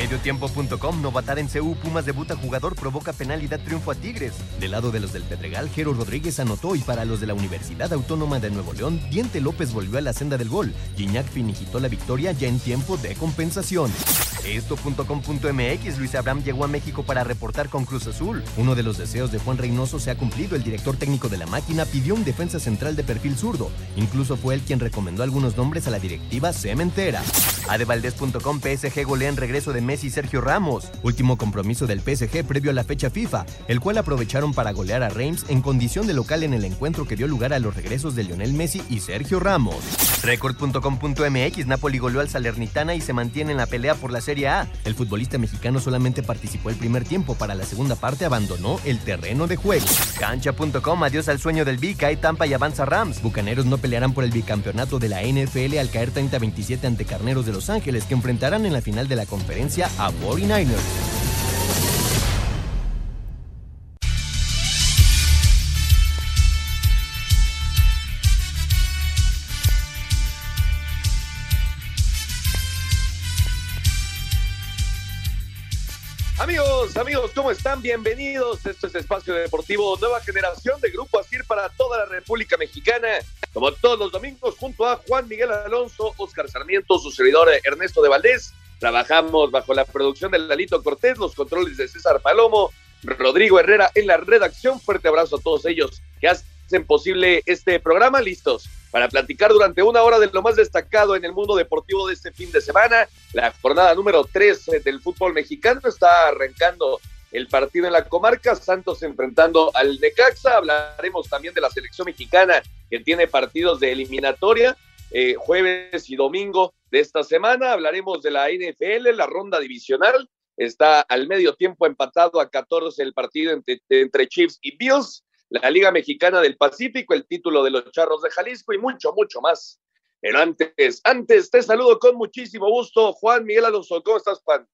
Mediotiempo.com, novatar en CU, Pumas debuta jugador, provoca penalidad, triunfo a Tigres. Del lado de los del Pedregal, Jero Rodríguez anotó y para los de la Universidad Autónoma de Nuevo León, Diente López volvió a la senda del gol. Gignac finiquitó la victoria ya en tiempo de compensación. Esto.com.mx, Luis Abraham llegó a México para reportar con Cruz Azul. Uno de los deseos de Juan Reynoso se ha cumplido. El director técnico de la máquina pidió un defensa central de perfil zurdo. Incluso fue él quien recomendó algunos nombres a la directiva cementera. Adevaldez.com, PSG golea en regreso de Messi y Sergio Ramos. Último compromiso del PSG previo a la fecha FIFA, el cual aprovecharon para golear a Reims en condición de local en el encuentro que dio lugar a los regresos de Lionel Messi y Sergio Ramos. Record.com.mx, Napoli goleó al Salernitana y se mantiene en la pelea por la Serie A. El futbolista mexicano solamente participó el primer tiempo, para la segunda parte abandonó el terreno de juego. Cancha.com, adiós al sueño del B, cae Tampa y avanza Rams. Bucaneros no pelearán por el bicampeonato de la NFL al caer 30-27 ante Carneros de Los Ángeles, que enfrentarán en la final de la conferencia a 49ers. Amigos, amigos, ¿cómo están? Bienvenidos. Esto es Espacio Deportivo, nueva generación de Grupo Asir para toda la República Mexicana. Como todos los domingos, junto a Juan Miguel Alonso, Oscar Sarmiento, su servidor Ernesto de Valdés. Trabajamos bajo la producción de Lalito Cortés, los controles de César Palomo, Rodrigo Herrera en la redacción. Fuerte abrazo a todos ellos que hacen posible este programa. Listos para platicar durante una hora de lo más destacado en el mundo deportivo de este fin de semana. La jornada número 3 del fútbol mexicano está arrancando el partido en la comarca, Santos enfrentando al Necaxa, hablaremos también de la selección mexicana que tiene partidos de eliminatoria, eh, jueves y domingo de esta semana, hablaremos de la NFL, la ronda divisional, está al medio tiempo empatado a 14 el partido entre, entre Chiefs y Bills, la Liga Mexicana del Pacífico, el título de los Charros de Jalisco y mucho, mucho más. Pero antes, antes te saludo con muchísimo gusto, Juan Miguel Alonso. ¿Cómo estás, Juan?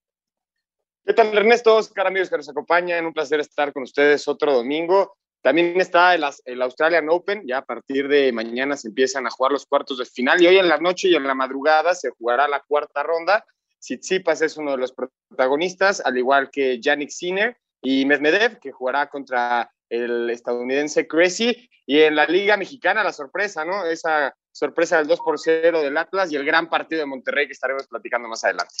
¿Qué tal, Ernesto? Oscar, amigos que nos acompañan, un placer estar con ustedes otro domingo. También está el, el, Australian Open, ya a partir de mañana se empiezan a jugar los cuartos de final y hoy en la noche y en la madrugada se jugará la cuarta ronda. Tsitsipas es uno de los protagonistas, al igual que Yannick Sinner y Medvedev, que jugará contra el estadounidense Cressy, y en la Liga Mexicana la sorpresa, ¿no? Esa sorpresa del 2 por 0 del Atlas y el gran partido de Monterrey que estaremos platicando más adelante.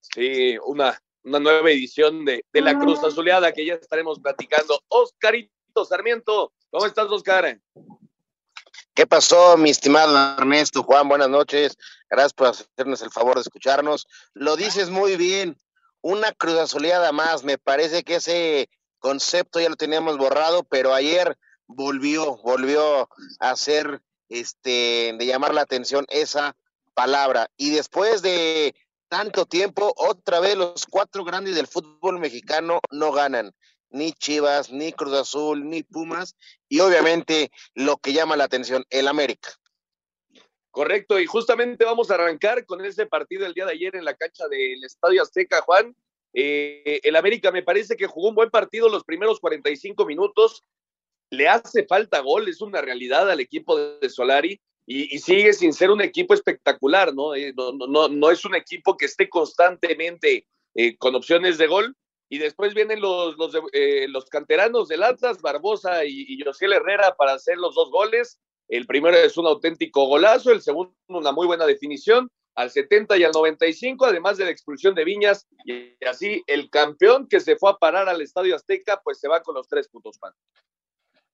Sí, una, una nueva edición de, de la Cruz Azuleada que ya estaremos platicando. Oscarito Sarmiento, ¿cómo estás, Oscar? ¿Qué pasó, mi estimado Ernesto? Juan, buenas noches. Gracias por hacernos el favor de escucharnos. Lo dices muy bien. Una cruz azuleada más. Me parece que ese concepto ya lo teníamos borrado, pero ayer volvió, volvió a hacer, este, de llamar la atención esa palabra. Y después de tanto tiempo, otra vez los cuatro grandes del fútbol mexicano no ganan. Ni Chivas, ni Cruz Azul, ni Pumas, y obviamente lo que llama la atención, el América. Correcto, y justamente vamos a arrancar con ese partido el día de ayer en la cancha del Estadio Azteca, Juan, eh, el América me parece que jugó un buen partido los primeros 45 minutos. Le hace falta gol, es una realidad al equipo de Solari y, sigue sin ser un equipo espectacular, ¿no? Eh, no, no, no, es un equipo que esté constantemente eh, con opciones de gol. Y después vienen los, los, los canteranos del Atlas, Barbosa y, y José Herrera para hacer los dos goles. El primero es un auténtico golazo, el segundo una muy buena definición al 70 y al 95, además de la expulsión de Viñas, y así el campeón que se fue a parar al Estadio Azteca, pues se va con los tres puntos, pan.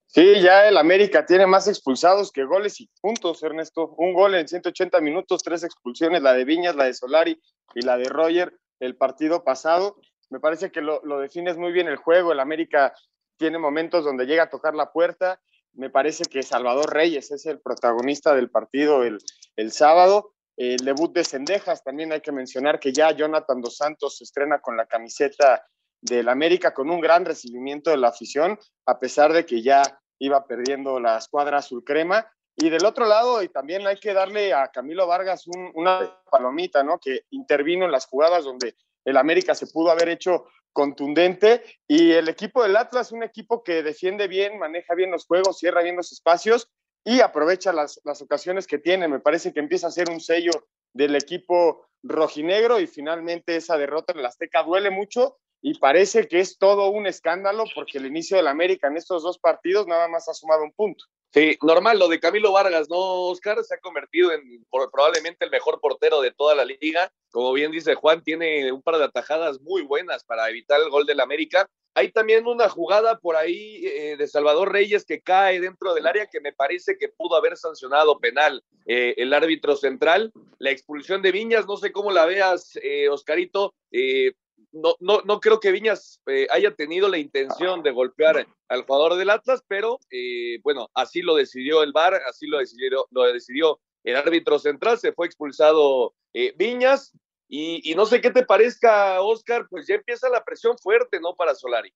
Sí, ya el América tiene más expulsados que goles y puntos, Ernesto. Un gol en 180 minutos, tres expulsiones, la de Viñas, la de Solari y la de Roger el partido pasado. Me parece que lo, lo defines muy bien el juego. El América tiene momentos donde llega a tocar la puerta. Me parece que Salvador Reyes es el protagonista del partido el, el sábado el debut de Cendejas, también hay que mencionar que ya Jonathan Dos Santos se estrena con la camiseta del América con un gran recibimiento de la afición, a pesar de que ya iba perdiendo la escuadra azul crema. Y del otro lado, y también hay que darle a Camilo Vargas una palomita, ¿no? Que intervino en las jugadas donde el América se pudo haber hecho contundente. Y el equipo del Atlas, un equipo que defiende bien, maneja bien los juegos, cierra bien los espacios y aprovecha las, ocasiones que tiene. Me parece que empieza a ser un sello del equipo rojinegro y finalmente esa derrota en el Azteca duele mucho y parece que es todo un escándalo porque el inicio del América en estos dos partidos nada más ha sumado un punto. Sí, normal, lo de Camilo Vargas, ¿no, Oscar? Se ha convertido en probablemente el mejor portero de toda la liga. Como bien dice Juan, tiene un par de atajadas muy buenas para evitar el gol del América. Hay también una jugada por ahí eh, de Salvador Reyes que cae dentro del área que me parece que pudo haber sancionado penal eh, el árbitro central. La expulsión de Viñas, no sé cómo la veas, eh, Oscarito no, no, no creo que Viñas eh, haya tenido la intención de golpear al jugador del Atlas, pero eh, bueno, así lo decidió el VAR, así lo decidió, lo decidió el árbitro central, se fue expulsado eh, Viñas. Y, y, no sé qué te parezca, Oscar, pues ya empieza la presión fuerte, ¿no? Para Solari.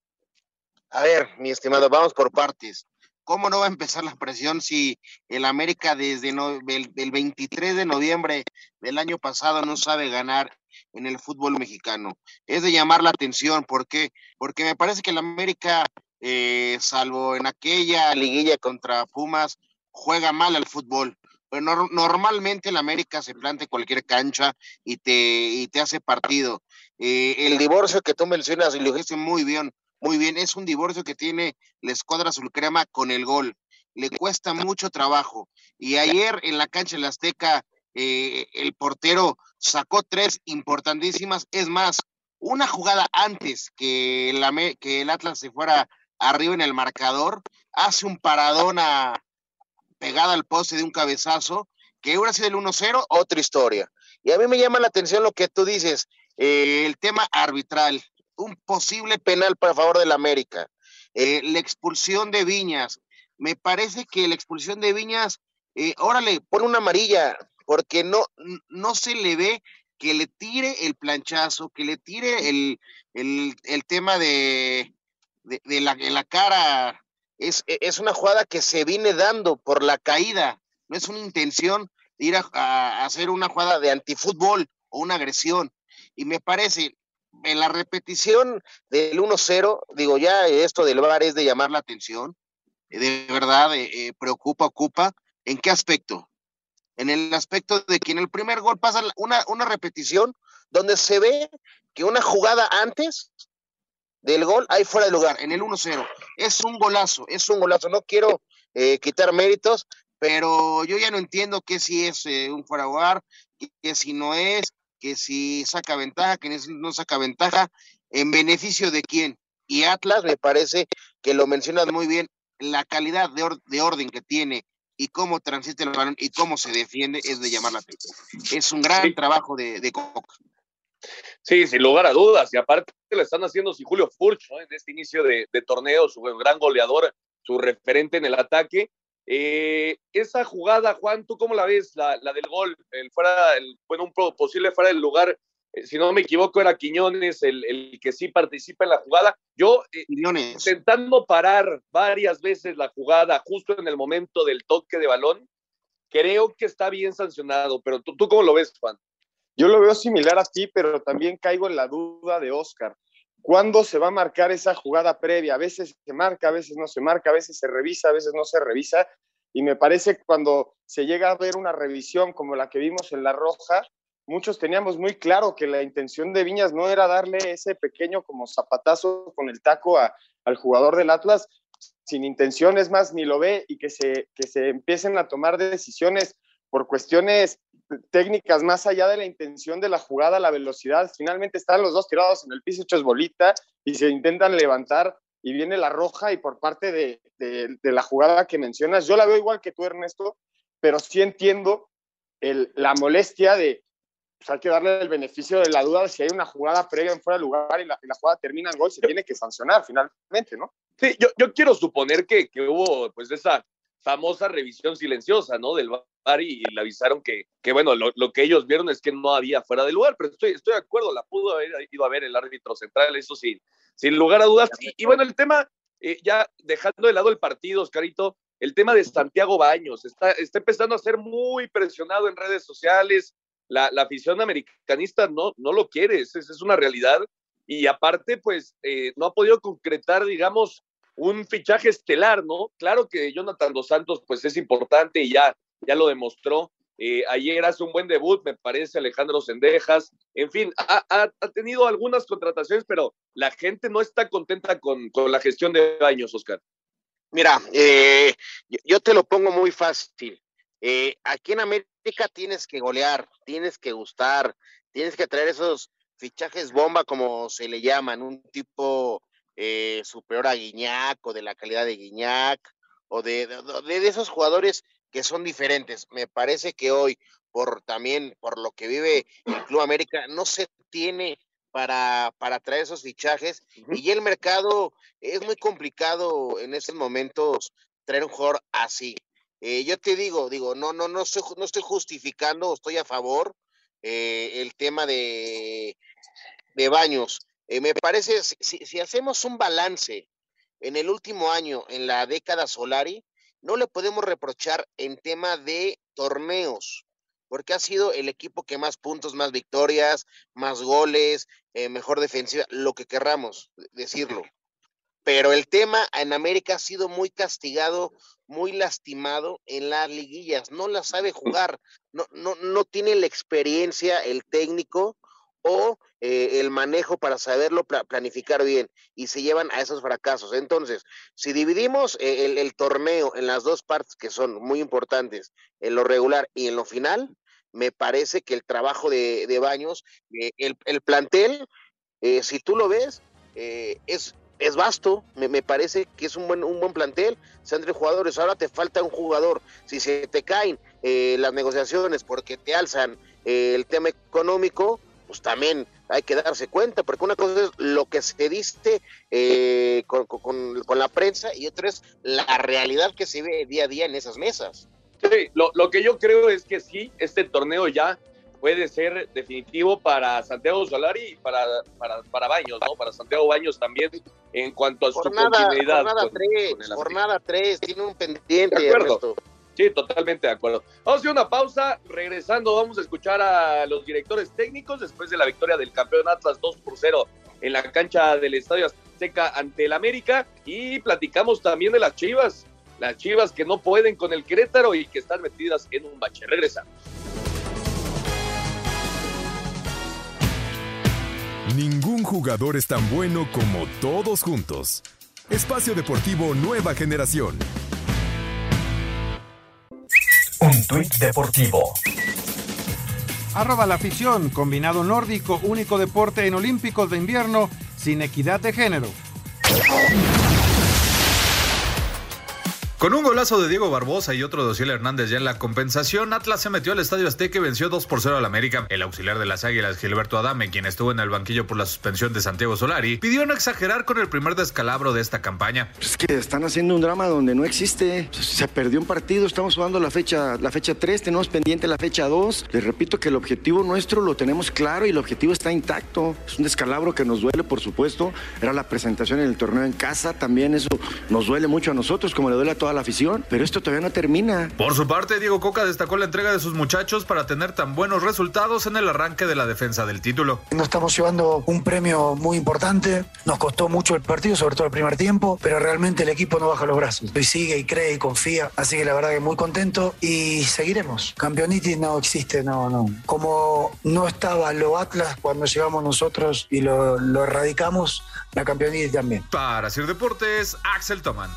A ver, mi estimado, vamos por partes. ¿Cómo no va a empezar la presión si el América desde el, el 23 de noviembre del año pasado no sabe ganar en el fútbol mexicano. Es de llamar la atención, ¿por qué? Porque me parece que el América, eh, salvo en aquella liguilla contra Pumas, juega mal al fútbol. Pero normalmente el América se planta cualquier cancha y te, y te hace partido. Eh, el divorcio que tú mencionas, y lo dijiste muy bien, muy bien, es un divorcio que tiene la escuadra azul crema con el gol. Le cuesta mucho trabajo. Y ayer en la cancha de la Azteca, eh, el portero sacó tres importantísimas. Es más, una jugada antes que, que el Atlas se fuera arriba en el marcador, hace un paradón a, pegada al poste de un cabezazo, que hubiera sido el 1-0, otra historia. Y a mí me llama la atención lo que tú dices, eh, el tema arbitral, un posible penal para favor del América, eh, la expulsión de Viñas. Me parece que la expulsión de Viñas, órale, pone una amarilla, porque no, no se le ve que le tire el planchazo, que le tire el, tema de, de, la, la, cara. Es, es, una jugada que se viene dando por la caída, no es una intención de ir a, hacer una jugada de antifútbol o una agresión. Y me parece, en la repetición del 1-0, digo, ya esto del VAR es de llamar la atención, de verdad eh, eh, preocupa, ocupa. ¿En qué aspecto? en el aspecto de que en el primer gol pasa una, una repetición donde se ve que una jugada antes del gol hay fuera de lugar, en el 1-0. Es un golazo, es un golazo. No quiero eh, quitar méritos, pero yo ya no entiendo que si es eh, un fuera de lugar, que si no es, que si saca ventaja, que no saca ventaja, en beneficio de quién. Y Atlas me parece que lo mencionas muy bien, la calidad de, de orden que tiene y cómo transite el balón y cómo se defiende es de llamar la atención. Es un gran trabajo de, de Coca. Sí, sin lugar a dudas. Y aparte lo están haciendo si Julio Furch en este inicio de, torneo, su gran goleador, su referente en el ataque. Eh, esa jugada, Juan, ¿tú cómo la ves? La, del gol, el fuera, el, bueno, un posible fuera del lugar eh, si no me equivoco, era Quiñones el, que sí participa en la jugada. Yo, eh, intentando parar varias veces la jugada justo en el momento del toque de balón, creo que está bien sancionado, pero tú, cómo lo ves, Juan? Yo lo veo similar a ti, pero también caigo en la duda de Oscar. ¿Cuándo se va a marcar esa jugada previa? A veces se marca, a veces no se marca, a veces se revisa, a veces no se revisa. Y me parece que cuando se llega a ver una revisión como la que vimos en La Roja, muchos teníamos muy claro que la intención de Viñas no era darle ese pequeño como zapatazo con el taco al jugador del Atlas, sin intención, es más, ni lo ve y que se, que se empiecen a tomar decisiones por cuestiones técnicas más allá de la intención de la jugada, la velocidad. Finalmente están los dos tirados en el piso hechos bolita y se intentan levantar y viene la roja y por parte de, de, la jugada que mencionas, yo la veo igual que tú, Ernesto, pero sí entiendo el, la molestia de, pues hay que darle el beneficio de la duda de si hay una jugada previa en fuera de lugar y la, jugada termina en gol, se tiene que sancionar finalmente, ¿no? Sí, yo, yo quiero suponer que, que, hubo pues esa famosa revisión silenciosa, ¿no? Del y, le avisaron que, que bueno, lo, lo, que ellos vieron es que no había fuera de lugar, pero estoy, estoy de acuerdo, la pudo haber ido a ver el árbitro central, eso sí, sin lugar a dudas. Y, bueno, el tema, eh, ya dejando de lado el partido, Oscarito, el tema de Santiago Baños. Está, está empezando a ser muy presionado en redes sociales. La, afición americanista no, no lo quiere, esa es una realidad. Y aparte, pues, eh, no ha podido concretar, digamos, un fichaje estelar, ¿no? Claro que Jonathan Dos Santos, pues, es importante y ya, ya lo demostró. Eh, ayer hace un buen debut, me parece, Alejandro Sendejas. En fin, ha, tenido algunas contrataciones, pero la gente no está contenta con, la gestión de Baños, Oscar. Mira, eh, yo te lo pongo muy fácil. Eh, aquí en América tienes que golear, tienes que gustar, tienes que traer esos fichajes bomba, como se le llaman, un tipo superior a Guiñac o de la calidad de Guiñac o de, de esos jugadores que son diferentes. Me parece que hoy, por también por lo que vive el Club América, no se tiene para, para traer esos fichajes y el mercado es muy complicado en estos momentos traer un jugador así. Eh, yo te digo, digo, no, no, no estoy, no estoy justificando, estoy a favor eh, el tema de, de baños. Eh, me parece, si, si, hacemos un balance en el último año, en la década Solari, no le podemos reprochar en tema de torneos, porque ha sido el equipo que más puntos, más victorias, más goles, eh, mejor defensiva, lo que querramos decirlo. Pero el tema en América ha sido muy castigado, muy lastimado en las liguillas, no la sabe jugar, no, no, no tiene la experiencia el técnico o eh, el manejo para saberlo planificar bien y se llevan a esos fracasos. Entonces, si dividimos eh, el, torneo en las dos partes que son muy importantes, en lo regular y en lo final, me parece que el trabajo de, Baños, eh, el, plantel, si tú lo ves, es, es vasto, me, parece que es un buen, un buen plantel, se entre jugadores, ahora te falta un jugador, si se te caen las negociaciones porque te alzan el tema económico, pues también hay que darse cuenta, porque una cosa es lo que se dice eh, con, la prensa y otra es la realidad que se ve día a día en esas mesas. Sí, lo, que yo creo es que sí, este torneo ya puede ser definitivo para Santiago Solari y para, para, Baños, ¿no? Para Santiago Baños también en cuanto a su continuidad. Jornada 3, jornada 3, tiene un pendiente. De acuerdo. Sí, totalmente de acuerdo. Vamos a hacer una pausa. Regresando, vamos a escuchar a los directores técnicos después de la victoria del campeón Atlas 2 por 0 en la cancha del Estadio Azteca ante el América. Y platicamos también de las Chivas. Las Chivas que no pueden con el Querétaro y que están metidas en un bache. Regresamos. Ningún jugador es tan bueno como todos juntos. Espacio Deportivo Nueva Generación. Un tuit deportivo. Arroba la afición, combinado nórdico, único deporte en Olímpicos de invierno sin equidad de género. Con un golazo de Diego Barbosa y otro de Ociel Hernández ya en la compensación, Atlas se metió al Estadio Azteca y venció 2 por 0 al América. El auxiliar de las Águilas, Gilberto Adame, quien estuvo en el banquillo por la suspensión de Santiago Solari, pidió no exagerar con el primer descalabro de esta campaña. Es que están haciendo un drama donde no existe. Se perdió un partido, estamos jugando la fecha, la fecha 3, tenemos pendiente la fecha 2. Les repito que el objetivo nuestro lo tenemos claro y el objetivo está intacto. Es un descalabro que nos duele, por supuesto. Era la presentación en el torneo en casa, también eso nos duele mucho a nosotros, como le duele a toda la afición, pero esto todavía no termina. Por su parte, Diego Coca destacó la entrega de sus muchachos para tener tan buenos resultados en el arranque de la defensa del título. Nos estamos llevando un premio muy importante, nos costó mucho el partido, sobre todo el primer tiempo, pero realmente el equipo no baja los brazos. Y sigue y cree y confía, así que la verdad que muy contento y seguiremos. Campeonitis no existe, no, no. Como no estaba lo Atlas cuando llegamos nosotros y lo, lo erradicamos, la campeonitis también. Para hacer deportes, Axel Toman.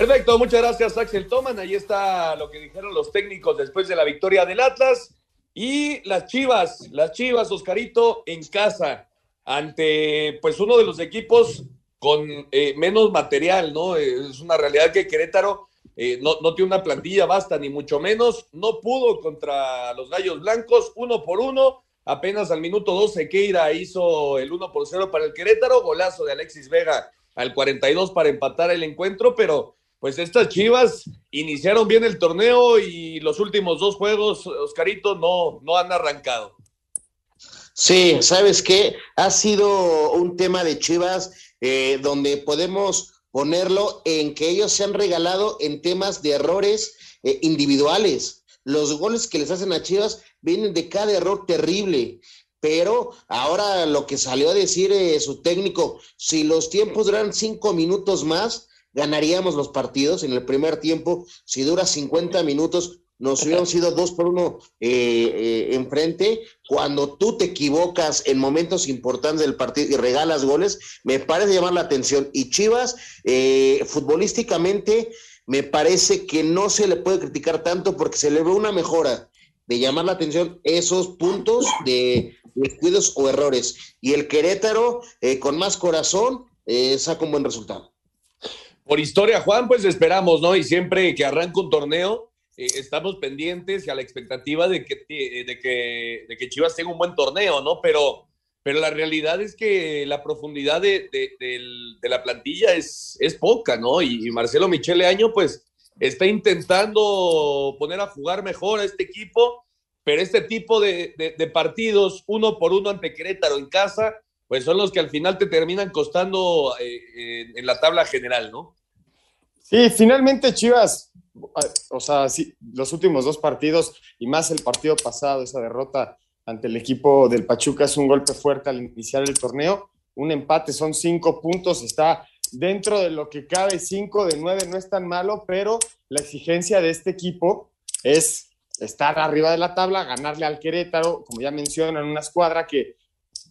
Perfecto, muchas gracias Axel Toman. Ahí está lo que dijeron los técnicos después de la victoria del Atlas. Y las Chivas, las Chivas, Oscarito, en casa, ante pues uno de los equipos con eh, menos material, ¿no? Es una realidad que Querétaro eh, no, no, tiene una plantilla basta, ni mucho menos. No pudo contra los Gallos Blancos, uno por uno. Apenas al minuto 12 Keira hizo el 1 por 0 para el Querétaro, golazo de Alexis Vega al 42 para empatar el encuentro, pero pues estas Chivas iniciaron bien el torneo y los últimos dos juegos, Oscarito, no, no han arrancado. Sí, ¿sabes qué? Ha sido un tema de Chivas eh, donde podemos ponerlo en que ellos se han regalado en temas de errores eh, individuales. Los goles que les hacen a Chivas vienen de cada error terrible. Pero ahora lo que salió a decir eh, su técnico, si los tiempos duran cinco minutos más, ganaríamos los partidos en el primer tiempo. Si dura 50 minutos, nos hubieran sido dos por uno eh, eh, enfrente. Cuando tú te equivocas en momentos importantes del partido y regalas goles, me parece llamar la atención. Y Chivas, eh, futbolísticamente, me parece que no se le puede criticar tanto porque se le ve una mejora de llamar la atención esos puntos de descuidos o errores. Y el Querétaro, con más corazón, saca un buen resultado. Por historia, Juan, pues esperamos, ¿no? Y siempre que arranca un torneo, eh, estamos pendientes y a la expectativa de que, de, que, de que Chivas tenga un buen torneo, ¿no? Pero, pero la realidad es que la profundidad de, de la plantilla es, es poca, ¿no? Y, Marcelo Michele Año, pues, está intentando poner a jugar mejor a este equipo, pero este tipo de, partidos, uno por uno ante Querétaro en casa, pues son los que al final te terminan costando eh, en la tabla general, ¿no? Sí, finalmente Chivas, o sea, sí, los últimos dos partidos y más el partido pasado, esa derrota ante el equipo del Pachuca es un golpe fuerte al iniciar el torneo. Un empate son cinco puntos, está dentro de lo que cabe, cinco de nueve no es tan malo, pero la exigencia de este equipo es estar arriba de la tabla, ganarle al Querétaro, como ya mencionan, una escuadra que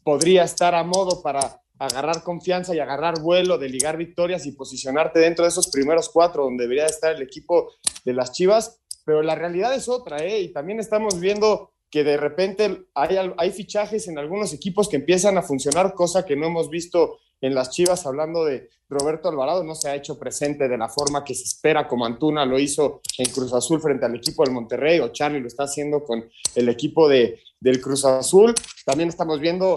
podría estar a modo para agarrar confianza y agarrar vuelo, de ligar victorias y posicionarte dentro de esos primeros cuatro donde debería estar el equipo de las Chivas, pero la realidad es otra, ¿eh? Y también estamos viendo que de repente hay, hay fichajes en algunos equipos que empiezan a funcionar, cosa que no hemos visto en las Chivas, hablando de Roberto Alvarado, no se ha hecho presente de la forma que se espera, como Antuna lo hizo en Cruz Azul frente al equipo del Monterrey, o Charlie lo está haciendo con el equipo de, del Cruz Azul. También estamos viendo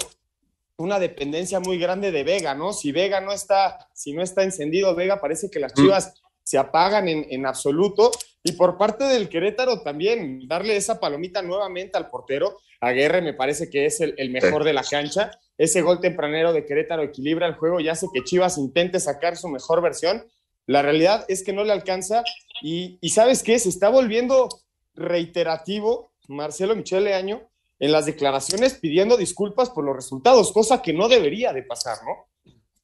una dependencia muy grande de Vega, ¿no? Si Vega no está, si no está encendido Vega, parece que las mm. Chivas se apagan en, absoluto. Y por parte del Querétaro también, darle esa palomita nuevamente al portero. Aguerre me parece que es el, mejor de la cancha. Ese gol tempranero de Querétaro equilibra el juego y hace que Chivas intente sacar su mejor versión. La realidad es que no le alcanza y, y ¿sabes qué? Se está volviendo reiterativo Marcelo Michele Año en las declaraciones pidiendo disculpas por los resultados, cosa que no debería de pasar, ¿no?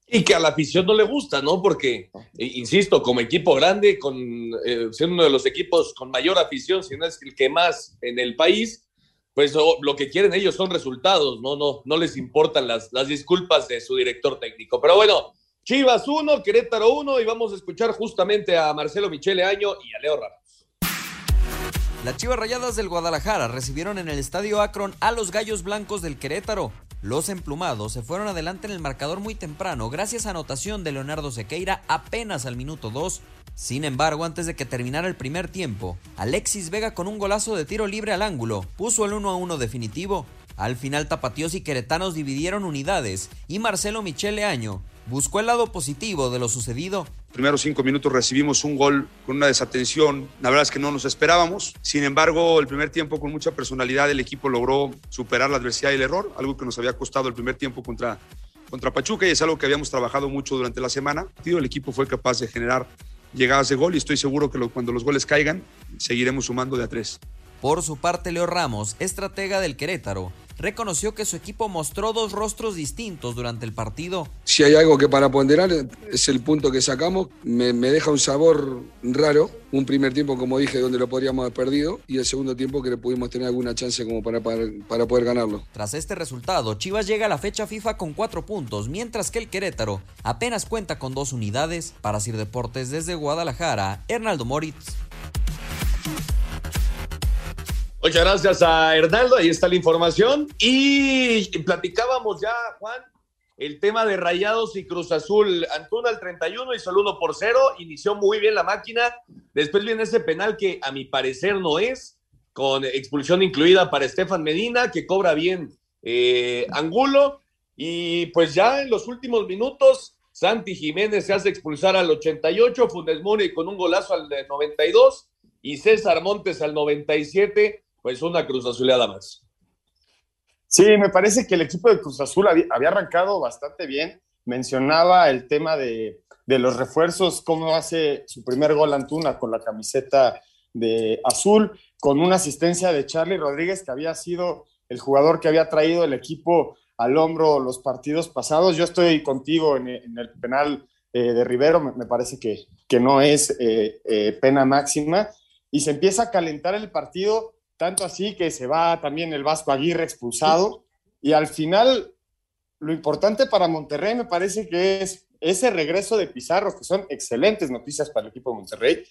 Y que a la afición no le gusta, ¿no? Porque, eh, insisto, como equipo grande, con, eh, siendo uno de los equipos con mayor afición, si no es el que más en el país, pues lo que quieren ellos son resultados, ¿no? No, no les importan las, las disculpas de su director técnico. Pero bueno, Chivas 1, Querétaro 1, y vamos a escuchar justamente a Marcelo Michele Año y a Leo Ramos. Las Chivas Rayadas del Guadalajara recibieron en el Estadio Akron a los Gallos Blancos del Querétaro. Los emplumados se fueron adelante en el marcador muy temprano gracias a anotación de Leonardo Sequeira apenas al minuto 2. Sin embargo, antes de que terminara el primer tiempo, Alexis Vega con un golazo de tiro libre al ángulo puso el 1 a 1 definitivo. Al final Tapatíos y Queretanos dividieron unidades y Marcelo Michele Año buscó el lado positivo de lo sucedido. Primeros cinco minutos recibimos un gol con una desatención, la verdad es que no nos esperábamos. Sin embargo, el primer tiempo con mucha personalidad el equipo logró superar la adversidad y el error, algo que nos había costado el primer tiempo contra, contra Pachuca y es algo que habíamos trabajado mucho durante la semana. El equipo fue capaz de generar llegadas de gol y estoy seguro que cuando los goles caigan seguiremos sumando de a tres. Por su parte, Leo Ramos, estratega del Querétaro, reconoció que su equipo mostró dos rostros distintos durante el partido. Si hay algo que para ponderar es el punto que sacamos, me, deja un sabor raro. Un primer tiempo, como dije, donde lo podríamos haber perdido y el segundo tiempo que le pudimos tener alguna chance como para, para, poder ganarlo. Tras este resultado, Chivas llega a la fecha FIFA con cuatro puntos, mientras que el Querétaro apenas cuenta con dos unidades. Para Sir Deportes desde Guadalajara, Hernaldo Moritz. Muchas gracias a Hernaldo, ahí está la información. Y platicábamos ya, Juan, el tema de Rayados y Cruz Azul. Antuna al 31 hizo el 1 por 0, inició muy bien la máquina. Después viene ese penal que a mi parecer no es, con expulsión incluida para Estefan Medina, que cobra bien eh, Angulo. Y pues ya en los últimos minutos, Santi Jiménez se hace expulsar al 88, Funes Mori con un golazo al 92 y César Montes al 97 pues una Cruz Azuleada más. Sí, me parece que el equipo de Cruz Azul había, arrancado bastante bien mencionaba el tema de, de los refuerzos, cómo hace su primer gol Antuna con la camiseta de azul, con una asistencia de Charlie Rodríguez, que había sido el jugador que había traído el equipo al hombro los partidos pasados. Yo estoy contigo en, el penal eh, de Rivero, me, parece que, que, no es eh, eh, pena máxima, y se empieza a calentar el partido, tanto así que se va también el Vasco Aguirre expulsado, y al final lo importante para Monterrey me parece que es ese regreso de Pizarro, que son excelentes noticias para el equipo de Monterrey,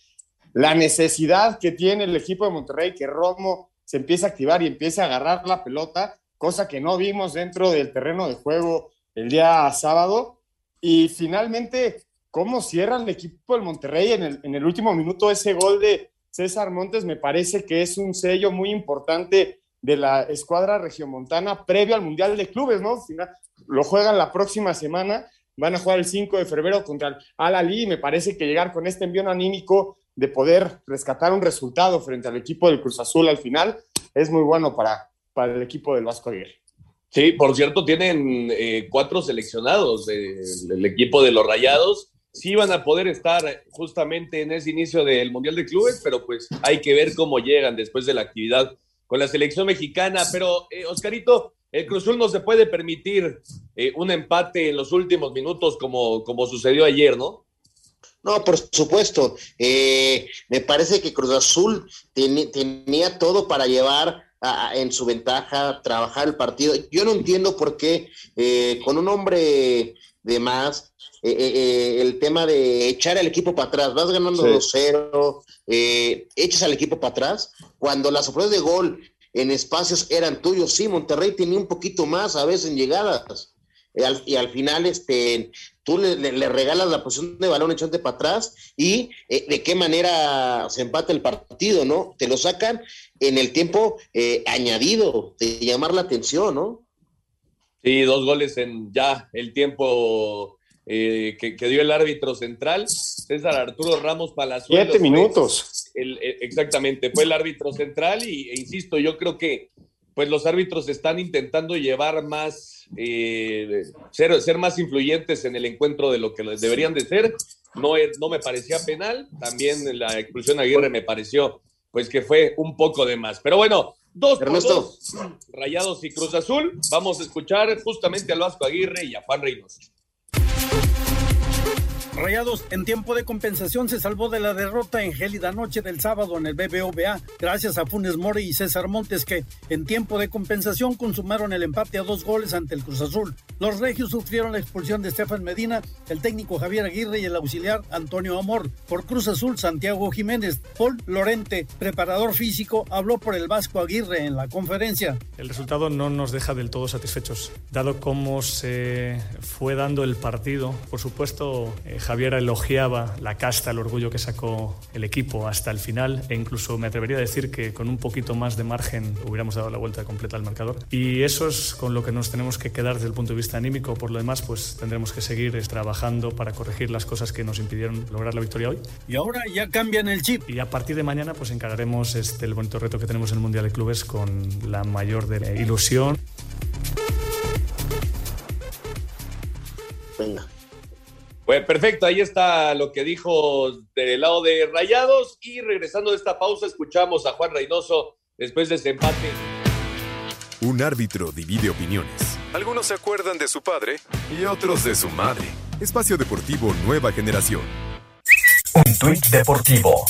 la necesidad que tiene el equipo de Monterrey, que Romo se empiece a activar y empiece a agarrar la pelota, cosa que no vimos dentro del terreno de juego el día sábado. Y finalmente, cómo cierra el equipo del Monterrey en el, en el último minuto ese gol de César Montes, me parece que es un sello muy importante de la escuadra regiomontana previo al Mundial de Clubes, ¿no? Lo juegan la próxima semana, van a jugar el 5 de febrero contra el Al-Ali y me parece que llegar con este envío anímico de poder rescatar un resultado frente al equipo del Cruz Azul al final es muy bueno para, para el equipo del Vasco Aguirre. Sí, por cierto, tienen eh, cuatro seleccionados del equipo de los Rayados. Sí van a poder estar justamente en ese inicio del Mundial de Clubes, pero pues hay que ver cómo llegan después de la actividad con la selección mexicana. Pero, eh, Oscarito, el Cruz Azul no se puede permitir eh, un empate en los últimos minutos como, como sucedió ayer, ¿no? No, por supuesto. me parece que Cruz Azul tenía todo para llevar en su ventaja, trabajar el partido. Yo no entiendo por qué eh, con un hombre de más, eh, eh, el tema de echar al equipo para atrás, vas ganando 2-0, echas al equipo para atrás, cuando las oportunidades de gol en espacios eran tuyos, sí, Monterrey tenía un poquito más a veces en llegadas. y al final, este, tú le, regalas la posición de balón echante para atrás y de qué manera se empata el partido, ¿no? Te lo sacan en el tiempo eh, añadido, de llamar la atención, ¿no? Sí, dos goles en ya el tiempo eh, que, dio el árbitro central, César Arturo Ramos Palazuelos. Siete minutos. exactamente, fue el árbitro central y, e insisto, yo creo que pues los árbitros están intentando llevar más, eh, ser, ser más influyentes en el encuentro de lo que deberían de ser. No, no me parecía penal, también la expulsión a Aguirre me pareció pues que fue un poco de más. Pero bueno, dos por dos, Rayados y Cruz Azul. Vamos a escuchar justamente al Vasco Aguirre y a Juan Reynoso. Rayados en tiempo de compensación se salvó de la derrota en gélida noche del sábado en el BBVA, gracias a Funes Mori y César Montes que en tiempo de compensación consumaron el empate a dos goles ante el Cruz Azul. Los regios sufrieron la expulsión de Estefan Medina, el técnico Javier Aguirre y el auxiliar Antonio Amor. Por Cruz Azul, Santiago Jiménez, Paul Lorente, preparador físico, habló por el Vasco Aguirre en la conferencia. El resultado no nos deja del todo satisfechos, dado cómo se fue dando el partido. Por supuesto, eh, Javier elogiaba la casta, el orgullo que sacó el equipo hasta el final e incluso me atrevería a decir que con un poquito más de margen hubiéramos dado la vuelta completa al marcador. Y eso es con lo que nos tenemos que quedar desde el punto de vista anímico. Por lo demás, pues tendremos que seguir trabajando para corregir las cosas que nos impidieron lograr la victoria hoy. Y ahora ya cambian el chip. Y a partir de mañana pues encararemos este, el bonito reto que tenemos en el Mundial de Clubes con la mayor de ilusión. Venga. Pues perfecto, ahí está lo que dijo del lado de Rayados y regresando de esta pausa escuchamos a Juan Reynoso después de ese empate. Un árbitro divide opiniones. Algunos se acuerdan de su padre y otros de su madre. Espacio Deportivo Nueva Generación. Un tuit deportivo.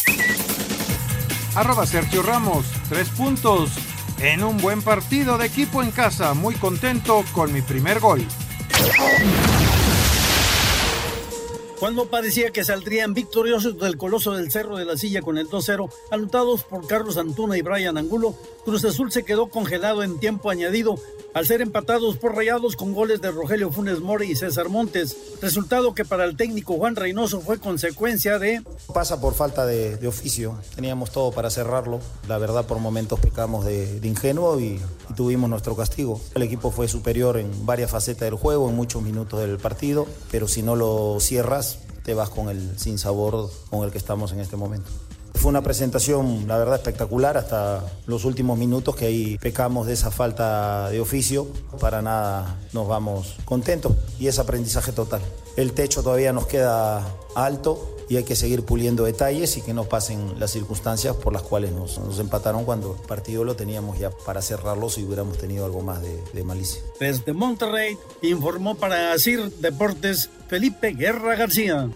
Arroba Sergio Ramos, tres puntos. En un buen partido de equipo en casa, muy contento con mi primer gol. Cuando parecía que saldrían victoriosos del Coloso del Cerro de la Silla con el 2-0, anotados por Carlos Antuna y Brian Angulo, Cruz Azul se quedó congelado en tiempo añadido al ser empatados por rayados con goles de Rogelio Funes Mori y César Montes, resultado que para el técnico Juan Reynoso fue consecuencia de... Pasa por falta de, oficio, teníamos todo para cerrarlo, la verdad por momentos pecamos de, ingenuo y, y, tuvimos nuestro castigo. El equipo fue superior en varias facetas del juego, en muchos minutos del partido, pero si no lo cierras, te vas con el sinsabor con el que estamos en este momento fue una presentación, la verdad, espectacular hasta los últimos minutos que ahí pecamos de esa falta de oficio. Para nada nos vamos contentos y es aprendizaje total. El techo todavía nos queda alto y hay que seguir puliendo detalles y que no pasen las circunstancias por las cuales nos, empataron cuando el partido lo teníamos ya para cerrarlo si hubiéramos tenido algo más de, de malicia. Desde Monterrey informó para Asir Deportes Felipe Guerra García.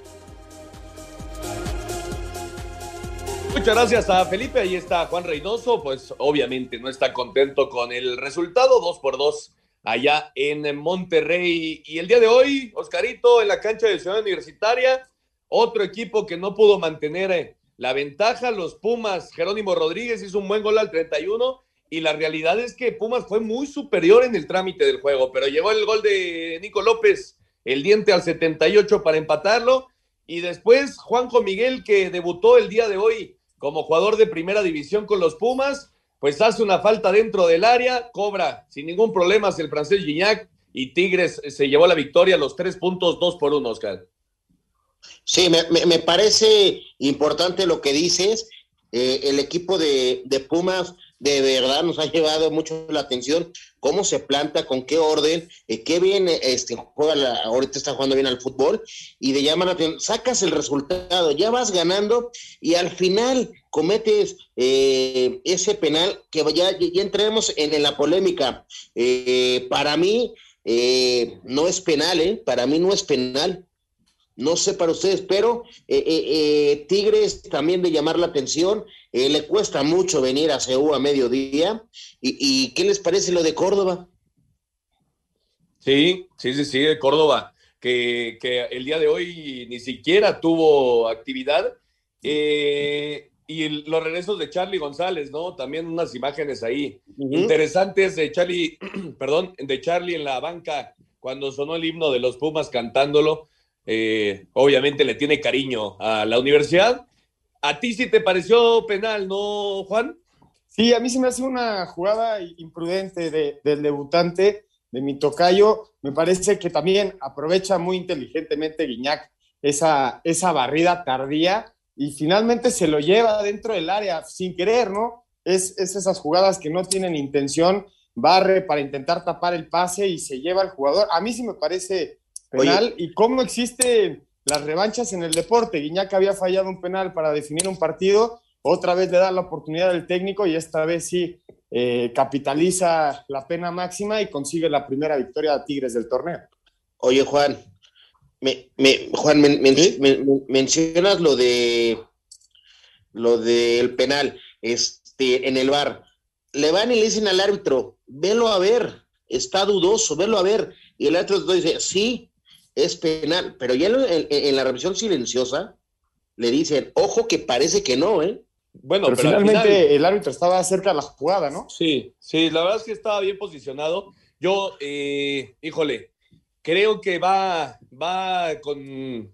Muchas gracias a Felipe. Ahí está Juan Reynoso. Pues obviamente no está contento con el resultado. Dos por dos allá en Monterrey. Y el día de hoy, Oscarito, en la cancha de Ciudad Universitaria, otro equipo que no pudo mantener eh, la ventaja. Los Pumas, Jerónimo Rodríguez hizo un buen gol al 31. Y la realidad es que Pumas fue muy superior en el trámite del juego. Pero llegó el gol de Nico López, el diente al 78 para empatarlo. Y después Juanjo Miguel, que debutó el día de hoy como jugador de primera división con los Pumas, pues hace una falta dentro del área, cobra sin ningún problema el francés Gignac y Tigres se llevó la victoria, los tres puntos, dos por uno, Oscar. Sí, me, parece importante lo que dices. Eh, el equipo de Pumas de verdad nos ha llevado mucho la atención cómo se planta, con qué orden, eh, qué bien este, juega la, ahorita está jugando bien al fútbol y de llamar la atención, sacas el resultado, ya vas ganando y al final cometes eh, ese penal que ya, ya entremos en, la polémica. Eh, para mí eh, no es penal, ¿eh? para mí no es penal. No sé para ustedes, pero eh, eh, Tigres también de llamar la atención. Eh, le cuesta mucho venir a CEU a mediodía. ¿Y, ¿Y qué les parece lo de Córdoba? Sí, sí, sí, sí, de Córdoba, que, que el día de hoy ni siquiera tuvo actividad. Eh, y el- los regresos de Charlie González, ¿no? También unas imágenes ahí interesantes de Charlie, perdón, de Charlie en la banca cuando sonó el himno de los Pumas cantándolo. Eh, obviamente le tiene cariño a la universidad. ¿A ti sí te pareció penal, no, Juan? Sí, a mí se me hace una jugada imprudente de- del debutante, de mi tocayo. Me parece que también aprovecha muy inteligentemente Guiñac esa, esa barrida tardía y finalmente se lo lleva dentro del área sin querer, ¿no? Es, es esas jugadas que no tienen intención, barre para intentar tapar el pase y se lleva al jugador. A mí sí me parece penal. ¿Y cómo existen las revanchas en el deporte? Guiñac había fallado un penal para definir un partido, otra vez le da la oportunidad al técnico y esta vez sí eh, capitaliza la pena máxima y consigue la primera victoria de Tigres del torneo. Oye, Juan, me, me- Juan, men- mencionas lo de lo del penal, este, en el bar. Le van y le dicen al árbitro, velo a ver, está dudoso, velo a ver. Y el árbitro dice, sí, es penal, pero ya en, en- en la revisión silenciosa le dicen, ojo que parece que no, ¿eh? Bueno, pero, pero al finalmente final- el árbitro estaba cerca de la jugada, ¿no? Sí, sí, la verdad es que estaba bien posicionado. Yo, eh, híjole, creo que va, va con,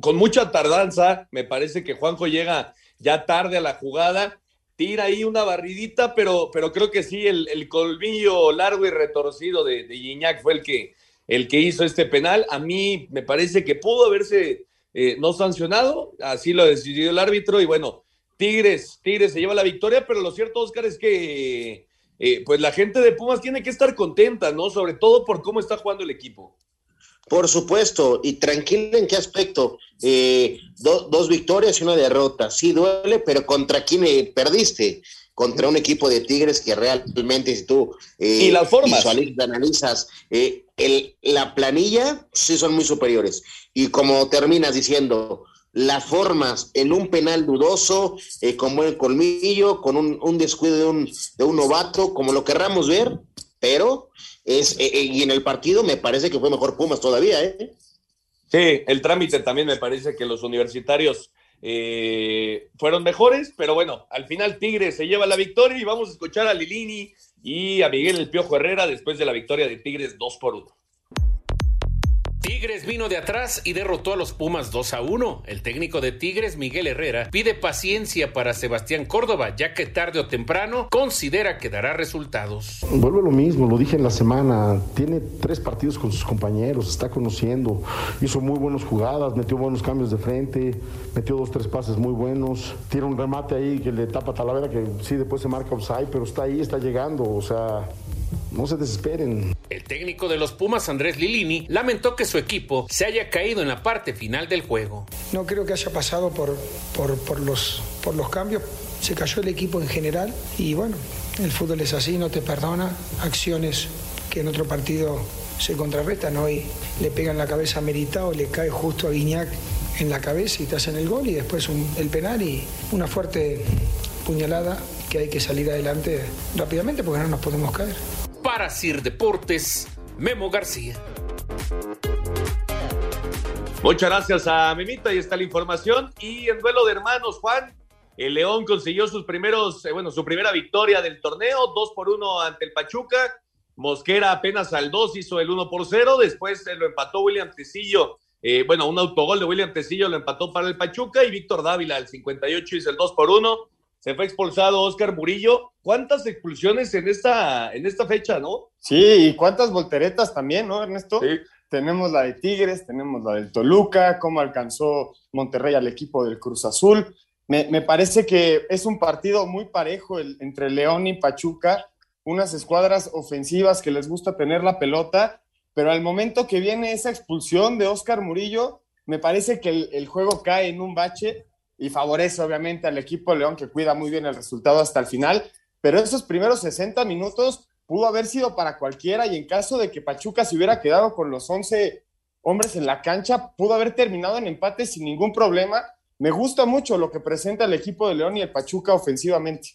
con mucha tardanza. Me parece que Juanjo llega ya tarde a la jugada, tira ahí una barridita, pero, pero creo que sí, el, el colmillo largo y retorcido de, de Gignac fue el que, el que hizo este penal. A mí me parece que pudo haberse eh, no sancionado, así lo decidió el árbitro y bueno, Tigres, Tigres se lleva la victoria, pero lo cierto, Oscar, es que eh, pues la gente de Pumas tiene que estar contenta, ¿no? Sobre todo por cómo está jugando el equipo. Por supuesto, y tranquila en qué aspecto. Eh, do- dos victorias y una derrota. Sí duele, pero ¿contra quién eh, perdiste? Contra un equipo de Tigres que realmente, si tú eh, Y las formas. visualizas, analizas, eh, el- la planilla sí son muy superiores. Y como terminas diciendo, las formas en un penal dudoso, eh, con buen colmillo, con un, un descuido de un, de un novato, como lo querramos ver, pero es, eh, y en el partido me parece que fue mejor Pumas todavía, ¿eh? Sí, el trámite también me parece que los universitarios eh, fueron mejores, pero bueno, al final Tigres se lleva la victoria y vamos a escuchar a Lilini y a Miguel El Piojo Herrera después de la victoria de Tigres 2 por 1. Tigres vino de atrás y derrotó a los Pumas 2 a 1. El técnico de Tigres, Miguel Herrera, pide paciencia para Sebastián Córdoba, ya que tarde o temprano considera que dará resultados. Vuelve lo mismo, lo dije en la semana. Tiene tres partidos con sus compañeros, está conociendo. Hizo muy buenas jugadas, metió buenos cambios de frente, metió dos, tres pases muy buenos. Tiene un remate ahí que le tapa a Talavera, que sí, después se marca offside, pero está ahí, está llegando. O sea, no se desesperen. El técnico de los Pumas, Andrés Lilini, lamentó que su equipo se haya caído en la parte final del juego. No creo que haya pasado por, por, por los, por los cambios. Se cayó el equipo en general y bueno, el fútbol es así, no te perdona. Acciones que en otro partido se contrarrestan. Hoy le pegan la cabeza a Meritao, le cae justo a Guiñac en la cabeza y te hacen el gol y después un- el penal y una fuerte puñalada que hay que salir adelante rápidamente porque no nos podemos caer. Para Sir Deportes, Memo García. Muchas gracias a Memita, ahí está la información. Y en duelo de hermanos, Juan, el León consiguió sus primeros, eh, bueno, su primera victoria del torneo, 2 por 1 ante el Pachuca. Mosquera apenas al 2 hizo el 1 por 0, después eh, lo empató William Tecillo. eh, bueno, un autogol de William Tecillo lo empató para el Pachuca y Víctor Dávila al 58 hizo el 2 por 1. Se fue expulsado Oscar Murillo. ¿Cuántas expulsiones en esta, en esta fecha, no? Sí, y cuántas volteretas también, ¿no, Ernesto? Tenemos la de Tigres, tenemos la del Toluca, cómo alcanzó Monterrey al equipo del Cruz Azul. Me, me parece que es un partido muy parejo el- entre León y Pachuca, unas escuadras ofensivas que les gusta tener la pelota, pero al momento que viene esa expulsión de Oscar Murillo, me parece que el, el juego cae en un bache y favorece obviamente al equipo León que cuida muy bien el resultado hasta el final, pero esos primeros 60 minutos pudo haber sido para cualquiera y en caso de que Pachuca se hubiera quedado con los 11 hombres en la cancha, pudo haber terminado en empate sin ningún problema. Me gusta mucho lo que presenta el equipo de León y el Pachuca ofensivamente.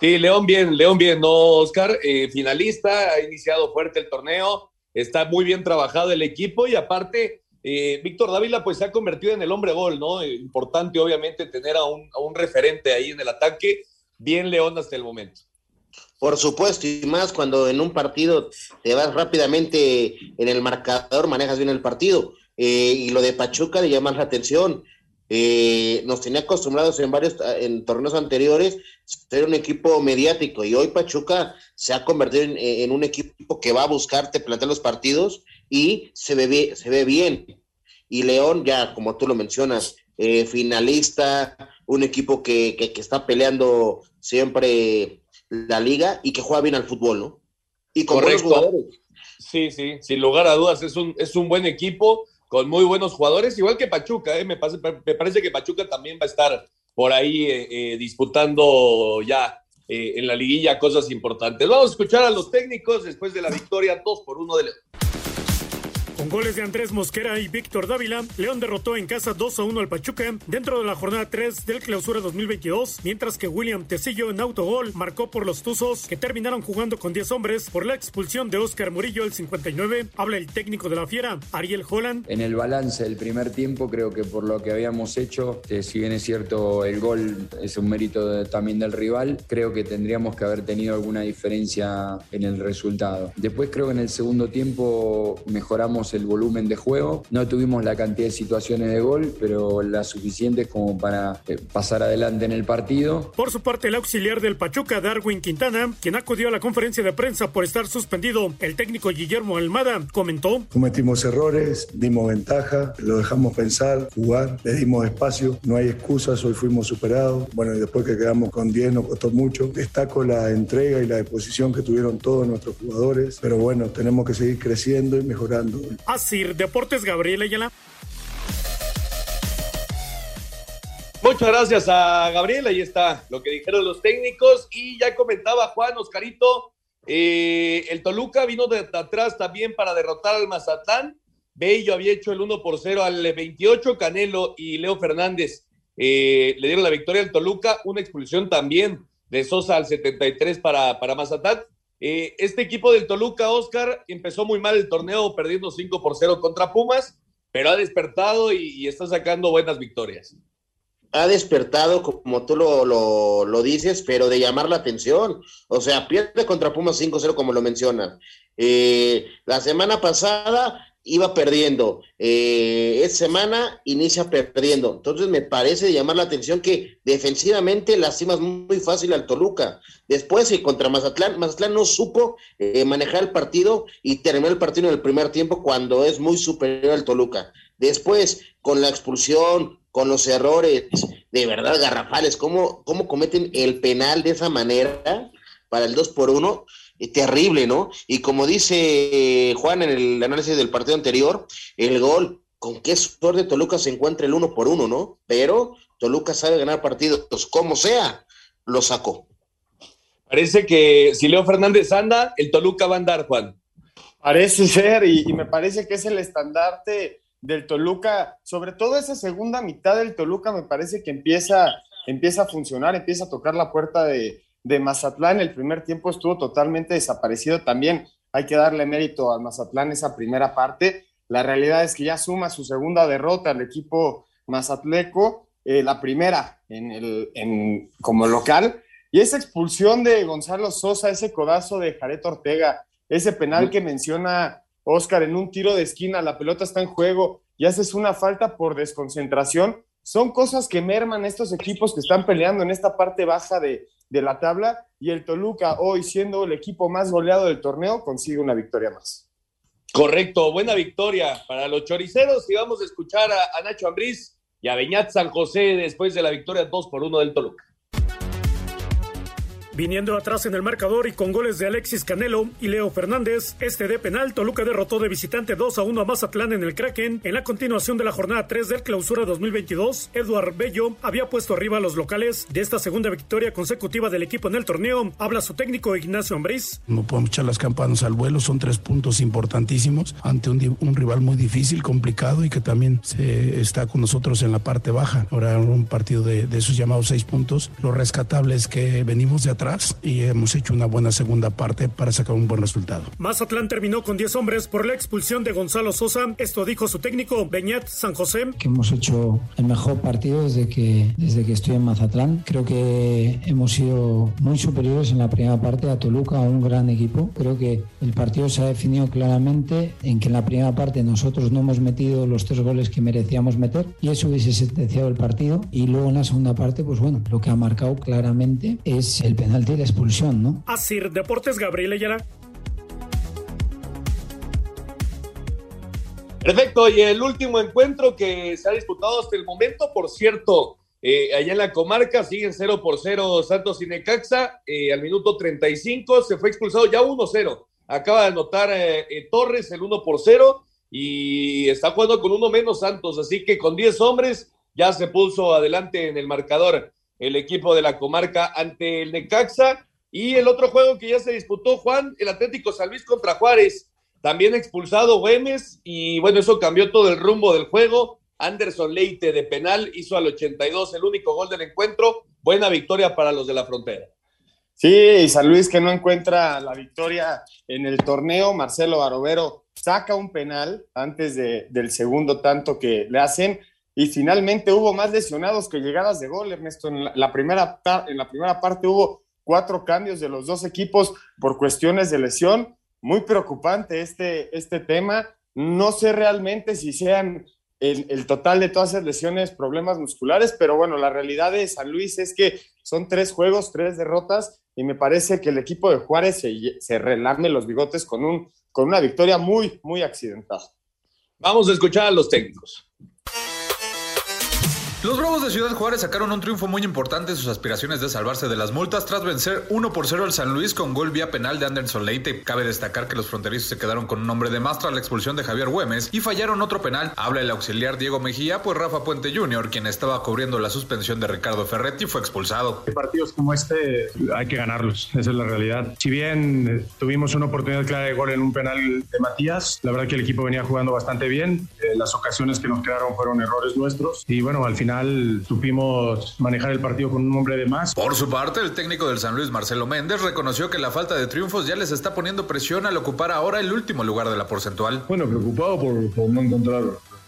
Sí, León bien, León bien, ¿no, Oscar? Eh, finalista, ha iniciado fuerte el torneo, está muy bien trabajado el equipo y aparte, eh, Víctor Dávila pues se ha convertido en el hombre gol, ¿no? Eh, importante obviamente tener a un, a un referente ahí en el ataque, bien León hasta el momento. Por supuesto, y más cuando en un partido te vas rápidamente en el marcador, manejas bien el partido. Eh, y lo de Pachuca le llama la atención. Eh, nos tenía acostumbrados en varios en torneos anteriores ser un equipo mediático y hoy Pachuca se ha convertido en, en un equipo que va a buscarte plantear los partidos y se ve, bien- se ve bien. Y León, ya como tú lo mencionas, eh, finalista, un equipo que, que- que está peleando siempre la liga y que juega bien al fútbol, ¿no? Y con buenos Correcto. jugadores. Sí, sí, sin lugar a dudas, es un, es un buen equipo con muy buenos jugadores, igual que Pachuca, ¿eh? me, parece, me parece que Pachuca también va a estar por ahí eh, eh, disputando ya en la liguilla cosas importantes. Vamos a escuchar a los técnicos después de la victoria 2 por 1 de León. Con goles de Andrés Mosquera y Víctor Dávila, León derrotó en casa 2 a 1 al Pachuca dentro de la jornada 3 del Clausura 2022, mientras que William Tecillo en autogol marcó por los Tuzos, que terminaron jugando con 10 hombres por la expulsión de Oscar Murillo el 59. Habla el técnico de la Fiera, Ariel Holland. En el balance del primer tiempo, creo que por lo que habíamos hecho, eh, si bien es cierto el gol es un mérito también del rival, creo que tendríamos que haber tenido alguna diferencia en el resultado. Después creo que en el segundo tiempo mejoramos el volumen de juego, no tuvimos la cantidad de situaciones de gol, pero las suficientes como para eh, pasar adelante en el partido. Por su parte, el auxiliar del Pachuca, Darwin Quintana, quien acudió a la conferencia de prensa por estar suspendido, el técnico Guillermo Almada, comentó. Cometimos errores, dimos ventaja, lo dejamos pensar, jugar, le dimos espacio, no hay excusas, hoy fuimos superados. Bueno, y después que quedamos con 10 nos costó mucho. Destaco la entrega y la disposición que tuvieron todos nuestros jugadores, pero bueno, tenemos que seguir creciendo y mejorando. Asir Deportes Gabriel Ayala. Muchas gracias a Gabriel, ahí está lo que dijeron los técnicos y ya comentaba Juan Oscarito, eh, el Toluca vino de atrás también para derrotar al Mazatlán, Bello había hecho el 1 por 0 al 28, Canelo y Leo Fernández eh, le dieron la victoria al Toluca, una expulsión también de Sosa al 73 para, para Mazatlán. Eh, este equipo del Toluca, Oscar, empezó muy mal el torneo perdiendo 5 por 0 contra Pumas, pero ha despertado y- está sacando buenas victorias. ha despertado, como tú lo, lo, lo dices, pero de llamar la atención. O sea, pierde contra Pumas 5-0, como lo mencionas. Eh, la semana pasada iba perdiendo. Eh, esta semana inicia perdiendo. Entonces me parece llamar la atención que defensivamente lastimas muy fácil al Toluca. Después, y contra Mazatlán, Mazatlán no supo eh, manejar el partido y terminó el partido en el primer tiempo cuando es muy superior al Toluca. Después, con la expulsión, con los errores, de verdad, garrafales, cómo, cómo cometen el penal de esa manera para el 2 por 1 terrible, ¿no? Y como dice Juan en el análisis del partido anterior, el gol, con qué suerte Toluca se encuentra el uno por uno, ¿no? Pero Toluca sabe ganar partidos, como sea, lo sacó. Parece que si Leo Fernández anda, el Toluca va a andar, Juan. Parece ser, y, y me parece que es el estandarte del Toluca, sobre todo esa segunda mitad del Toluca me parece que empieza, empieza a funcionar, empieza a tocar la puerta de, de Mazatlán. El primer tiempo estuvo totalmente desaparecido también. Hay que darle mérito a Mazatlán esa primera parte. La realidad es que ya suma su segunda derrota al equipo mazatleco, eh, la primera en el, en, como local. Y esa expulsión de Gonzalo Sosa, ese codazo de Jared Ortega, ese penal que menciona Oscar en un tiro de esquina, la pelota está en juego y haces una falta por desconcentración, son cosas que merman estos equipos que están peleando en esta parte baja de, de la tabla y el Toluca hoy siendo el equipo más goleado del torneo consigue una victoria más. Correcto, buena victoria para los choriceros y vamos a escuchar a, Nacho Ambriz y a Beñat San José después de la victoria 2 por 1 del Toluca. Viniendo atrás en el marcador y con goles de Alexis Canelo y Leo Fernández, este de penal, Toluca derrotó de visitante 2 a 1 a Mazatlán en el Kraken. En la continuación de la jornada 3 del clausura 2022, Eduard Bello había puesto arriba a los locales de esta segunda victoria consecutiva del equipo en el torneo. Habla su técnico Ignacio Ambriz. No podemos echar las campanas al vuelo, son tres puntos importantísimos ante un, rival muy difícil, complicado y que también se está con nosotros en la parte baja. Ahora un partido de, de esos llamados seis puntos. Lo rescatable es que venimos de atrás y hemos hecho una buena segunda parte para sacar un buen resultado. Mazatlán terminó con 10 hombres por la expulsión de Gonzalo Sosa. Esto dijo su técnico, Beñat San José. Que hemos hecho el mejor partido desde que, desde que estoy en Mazatlán. Creo que hemos sido muy superiores en la primera parte a Toluca, a un gran equipo. Creo que el partido se ha definido claramente en que en la primera parte nosotros no hemos metido los tres goles que merecíamos meter y eso hubiese sentenciado el partido. Y luego en la segunda parte, pues bueno, lo que ha marcado claramente es el penal penalti de expulsión, ¿no? Así, Deportes Gabriel Ayala. Perfecto, y el último encuentro que se ha disputado hasta el momento, por cierto, eh, allá en la comarca siguen 0 por 0 Santos y Necaxa, eh, al minuto 35 se fue expulsado ya 1-0, acaba de anotar eh, Torres el 1 por 0 y está jugando con uno menos Santos, así que con 10 hombres ya se puso adelante en el marcador el equipo de la comarca ante el Necaxa. Y el otro juego que ya se disputó, Juan, el Atlético San Luis contra Juárez. También expulsado Güemes y bueno, eso cambió todo el rumbo del juego. Anderson Leite de penal hizo al 82 el único gol del encuentro. Buena victoria para los de la frontera. Sí, San Luis que no encuentra la victoria en el torneo. Marcelo Barovero saca un penal antes de, del segundo tanto que le hacen y finalmente hubo más lesionados que llegadas de gol, Ernesto. En la, primera, en la primera parte hubo cuatro cambios de los dos equipos por cuestiones de lesión. Muy preocupante este, este tema. No sé realmente si sean el, el, total de todas esas lesiones problemas musculares, pero bueno, la realidad de San Luis es que son tres juegos, tres derrotas, y me parece que el equipo de Juárez se, se relame los bigotes con, un, con una victoria muy, muy accidentada. Vamos a escuchar a los técnicos. Los Bravos de Ciudad Juárez sacaron un triunfo muy importante en sus aspiraciones de salvarse de las multas tras vencer 1 por 0 al San Luis con gol vía penal de Anderson Leite. Cabe destacar que los fronterizos se quedaron con un hombre de más tras la expulsión de Javier Güemes y fallaron otro penal. Habla el auxiliar Diego Mejía, pues Rafa Puente Jr., quien estaba cubriendo la suspensión de Ricardo Ferretti, fue expulsado. Partidos como este hay que ganarlos, esa es la realidad. Si bien eh, tuvimos una oportunidad clara de gol en un penal de Matías, la verdad que el equipo venía jugando bastante bien. Eh, las ocasiones que nos quedaron fueron errores nuestros y bueno, al final supimos manejar el partido con un hombre de más. Por su parte, el técnico del San Luis, Marcelo Méndez, reconoció que la falta de triunfos ya les está poniendo presión al ocupar ahora el último lugar de la porcentual. Bueno, preocupado por, por no encontrar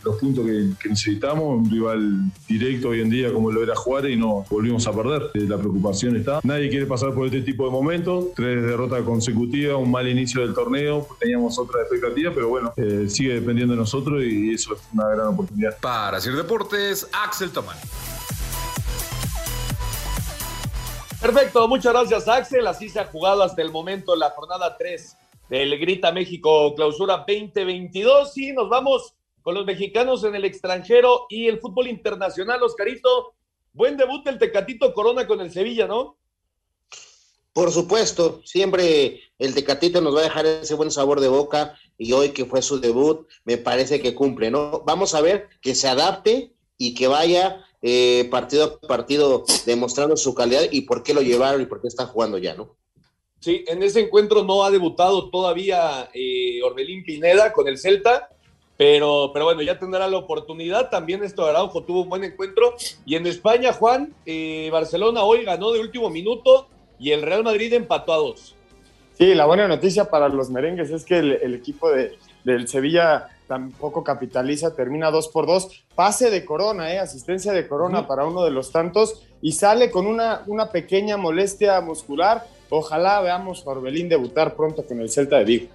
los puntos que, necesitamos, un rival directo hoy en día como lo era Juárez y no volvimos a perder. Eh, la preocupación está. Nadie quiere pasar por este tipo de momentos, tres derrotas consecutivas, un mal inicio del torneo, teníamos otra expectativa, pero bueno, eh, sigue dependiendo de nosotros y eso es una gran oportunidad. Para hacer deportes, Axel Tomán. Perfecto, muchas gracias Axel. Así se ha jugado hasta el momento la jornada 3 del Grita México Clausura 2022 y nos vamos con los mexicanos en el extranjero y el fútbol internacional. Oscarito, buen debut del Tecatito Corona con el Sevilla, ¿no? Por supuesto, siempre el Tecatito nos va a dejar ese buen sabor de boca y hoy que fue su debut, me parece que cumple, ¿no? Vamos a ver que se adapte y que vaya eh, partido a partido demostrando su calidad y por qué lo llevaron y por qué está jugando ya, ¿no? Sí, en ese encuentro no ha debutado todavía eh, Orbelín Pineda con el Celta, pero, pero bueno, ya tendrá la oportunidad. También esto Araujo tuvo un buen encuentro. Y en España, Juan, eh, Barcelona hoy ganó de último minuto y el Real Madrid empató a dos. Sí, la buena noticia para los merengues es que el, equipo de, del Sevilla tampoco capitaliza, termina dos por dos. Pase de Corona, eh, asistencia de Corona para uno de los tantos y sale con una, una pequeña molestia muscular. Ojalá veamos a Orbelín debutar pronto con el Celta de Vigo.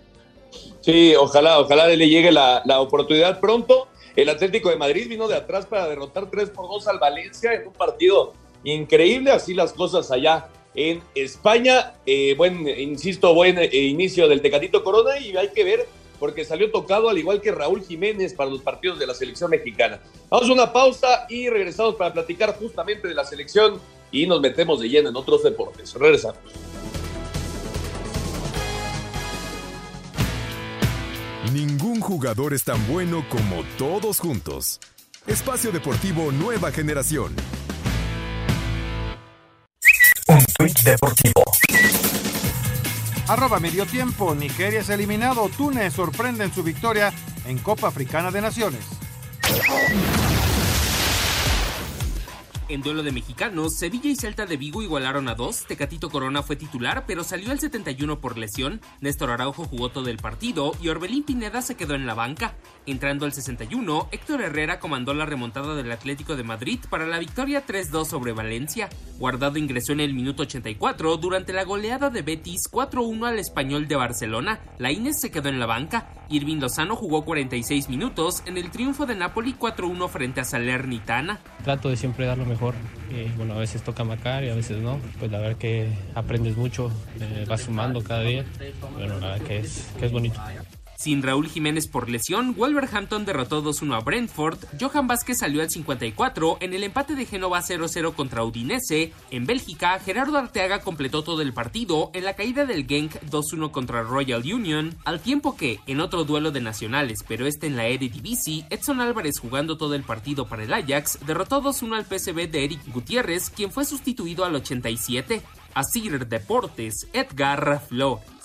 Sí, ojalá, ojalá le llegue la, oportunidad pronto. El Atlético de Madrid vino de atrás para derrotar 3 por 2 al Valencia en un partido increíble, así las cosas allá en España. Eh, buen, insisto, buen eh, inicio del Tecatito Corona y hay que ver porque salió tocado al igual que Raúl Jiménez para los partidos de la selección mexicana. Vamos a una pausa y regresamos para platicar justamente de la selección y nos metemos de lleno en otros deportes. Regresamos. Ningún jugador es tan bueno como todos juntos. Espacio Deportivo Nueva Generación. Un tweet deportivo. Arroba medio tiempo. Nigeria es eliminado. Túnez sorprende en su victoria en Copa Africana de Naciones. En duelo de mexicanos, Sevilla y Celta de Vigo igualaron a dos. Tecatito Corona fue titular, pero salió al 71 por lesión. Néstor Araujo jugó todo el partido y Orbelín Pineda se quedó en la banca. Entrando al 61, Héctor Herrera comandó la remontada del Atlético de Madrid para la victoria 3-2 sobre Valencia. Guardado ingresó en el minuto 84 durante la goleada de Betis 4-1 al español de Barcelona. La Inés se quedó en la banca. Irving Lozano jugó 46 minutos en el triunfo de Napoli 4-1 frente a Salernitana. Trato de siempre dar lo mejor. Eh, bueno, a veces toca macar y a veces no. Pues la verdad que aprendes mucho, eh, vas sumando cada día. Bueno, la verdad que es, que es bonito. Sin Raúl Jiménez por lesión, Wolverhampton derrotó 2-1 a Brentford, Johan Vázquez salió al 54 en el empate de Génova 0-0 contra Udinese, en Bélgica Gerardo Arteaga completó todo el partido en la caída del Genk 2-1 contra Royal Union, al tiempo que, en otro duelo de nacionales, pero este en la Eredivisie, Edson Álvarez jugando todo el partido para el Ajax, derrotó 2-1 al PSV de Eric Gutiérrez, quien fue sustituido al 87. Asir Deportes, Edgar Flores.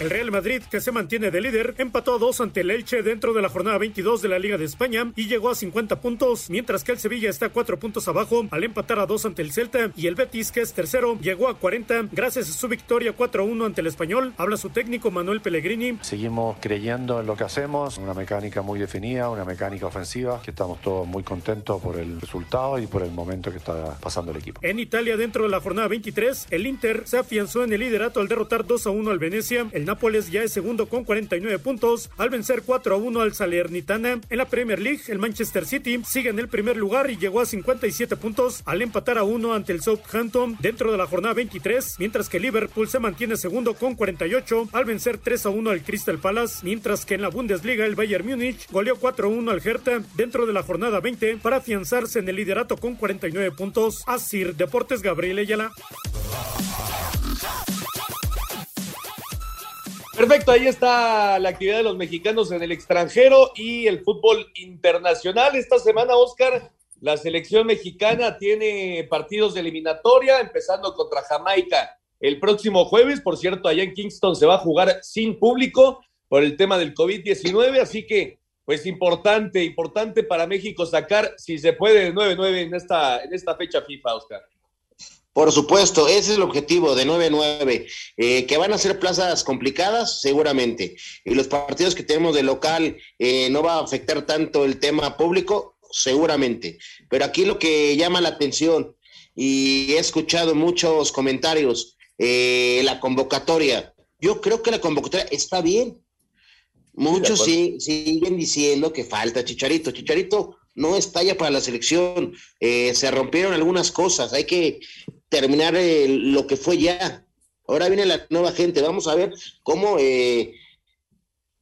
El Real Madrid, que se mantiene de líder, empató a dos ante el Elche dentro de la jornada 22 de la Liga de España y llegó a 50 puntos, mientras que el Sevilla está cuatro puntos abajo al empatar a dos ante el Celta y el Betis, que es tercero, llegó a 40 gracias a su victoria 4-1 ante el Español. Habla su técnico Manuel Pellegrini. Seguimos creyendo en lo que hacemos, una mecánica muy definida, una mecánica ofensiva, que estamos todos muy contentos por el resultado y por el momento que está pasando el equipo. En Italia, dentro de la jornada 23, el Inter se afianzó en el liderato al derrotar 2-1 al Venecia. El Nápoles ya es segundo con 49 puntos al vencer 4 a 1 al Salernitana. En la Premier League, el Manchester City sigue en el primer lugar y llegó a 57 puntos al empatar a 1 ante el Southampton dentro de la jornada 23, mientras que Liverpool se mantiene segundo con 48 al vencer 3 a 1 al Crystal Palace, mientras que en la Bundesliga el Bayern Múnich goleó 4 a 1 al Hertha dentro de la jornada 20 para afianzarse en el liderato con 49 puntos. Asir Deportes Gabriel Ayala. Perfecto, ahí está la actividad de los mexicanos en el extranjero y el fútbol internacional. Esta semana, Oscar, la selección mexicana tiene partidos de eliminatoria, empezando contra Jamaica el próximo jueves. Por cierto, allá en Kingston se va a jugar sin público por el tema del COVID-19, así que pues importante, importante para México sacar, si se puede, 9-9 en esta, en esta fecha FIFA, Oscar. Por supuesto, ese es el objetivo de 9-9. Eh, que van a ser plazas complicadas, seguramente. Y los partidos que tenemos de local eh, no va a afectar tanto el tema público, seguramente. Pero aquí lo que llama la atención, y he escuchado muchos comentarios, eh, la convocatoria. Yo creo que la convocatoria está bien. Muchos sí, siguen diciendo que falta Chicharito. Chicharito no está ya para la selección. se rompieron algunas cosas. Hay que terminar eh, lo que fue ya. Ahora viene la nueva gente. Vamos a ver cómo eh,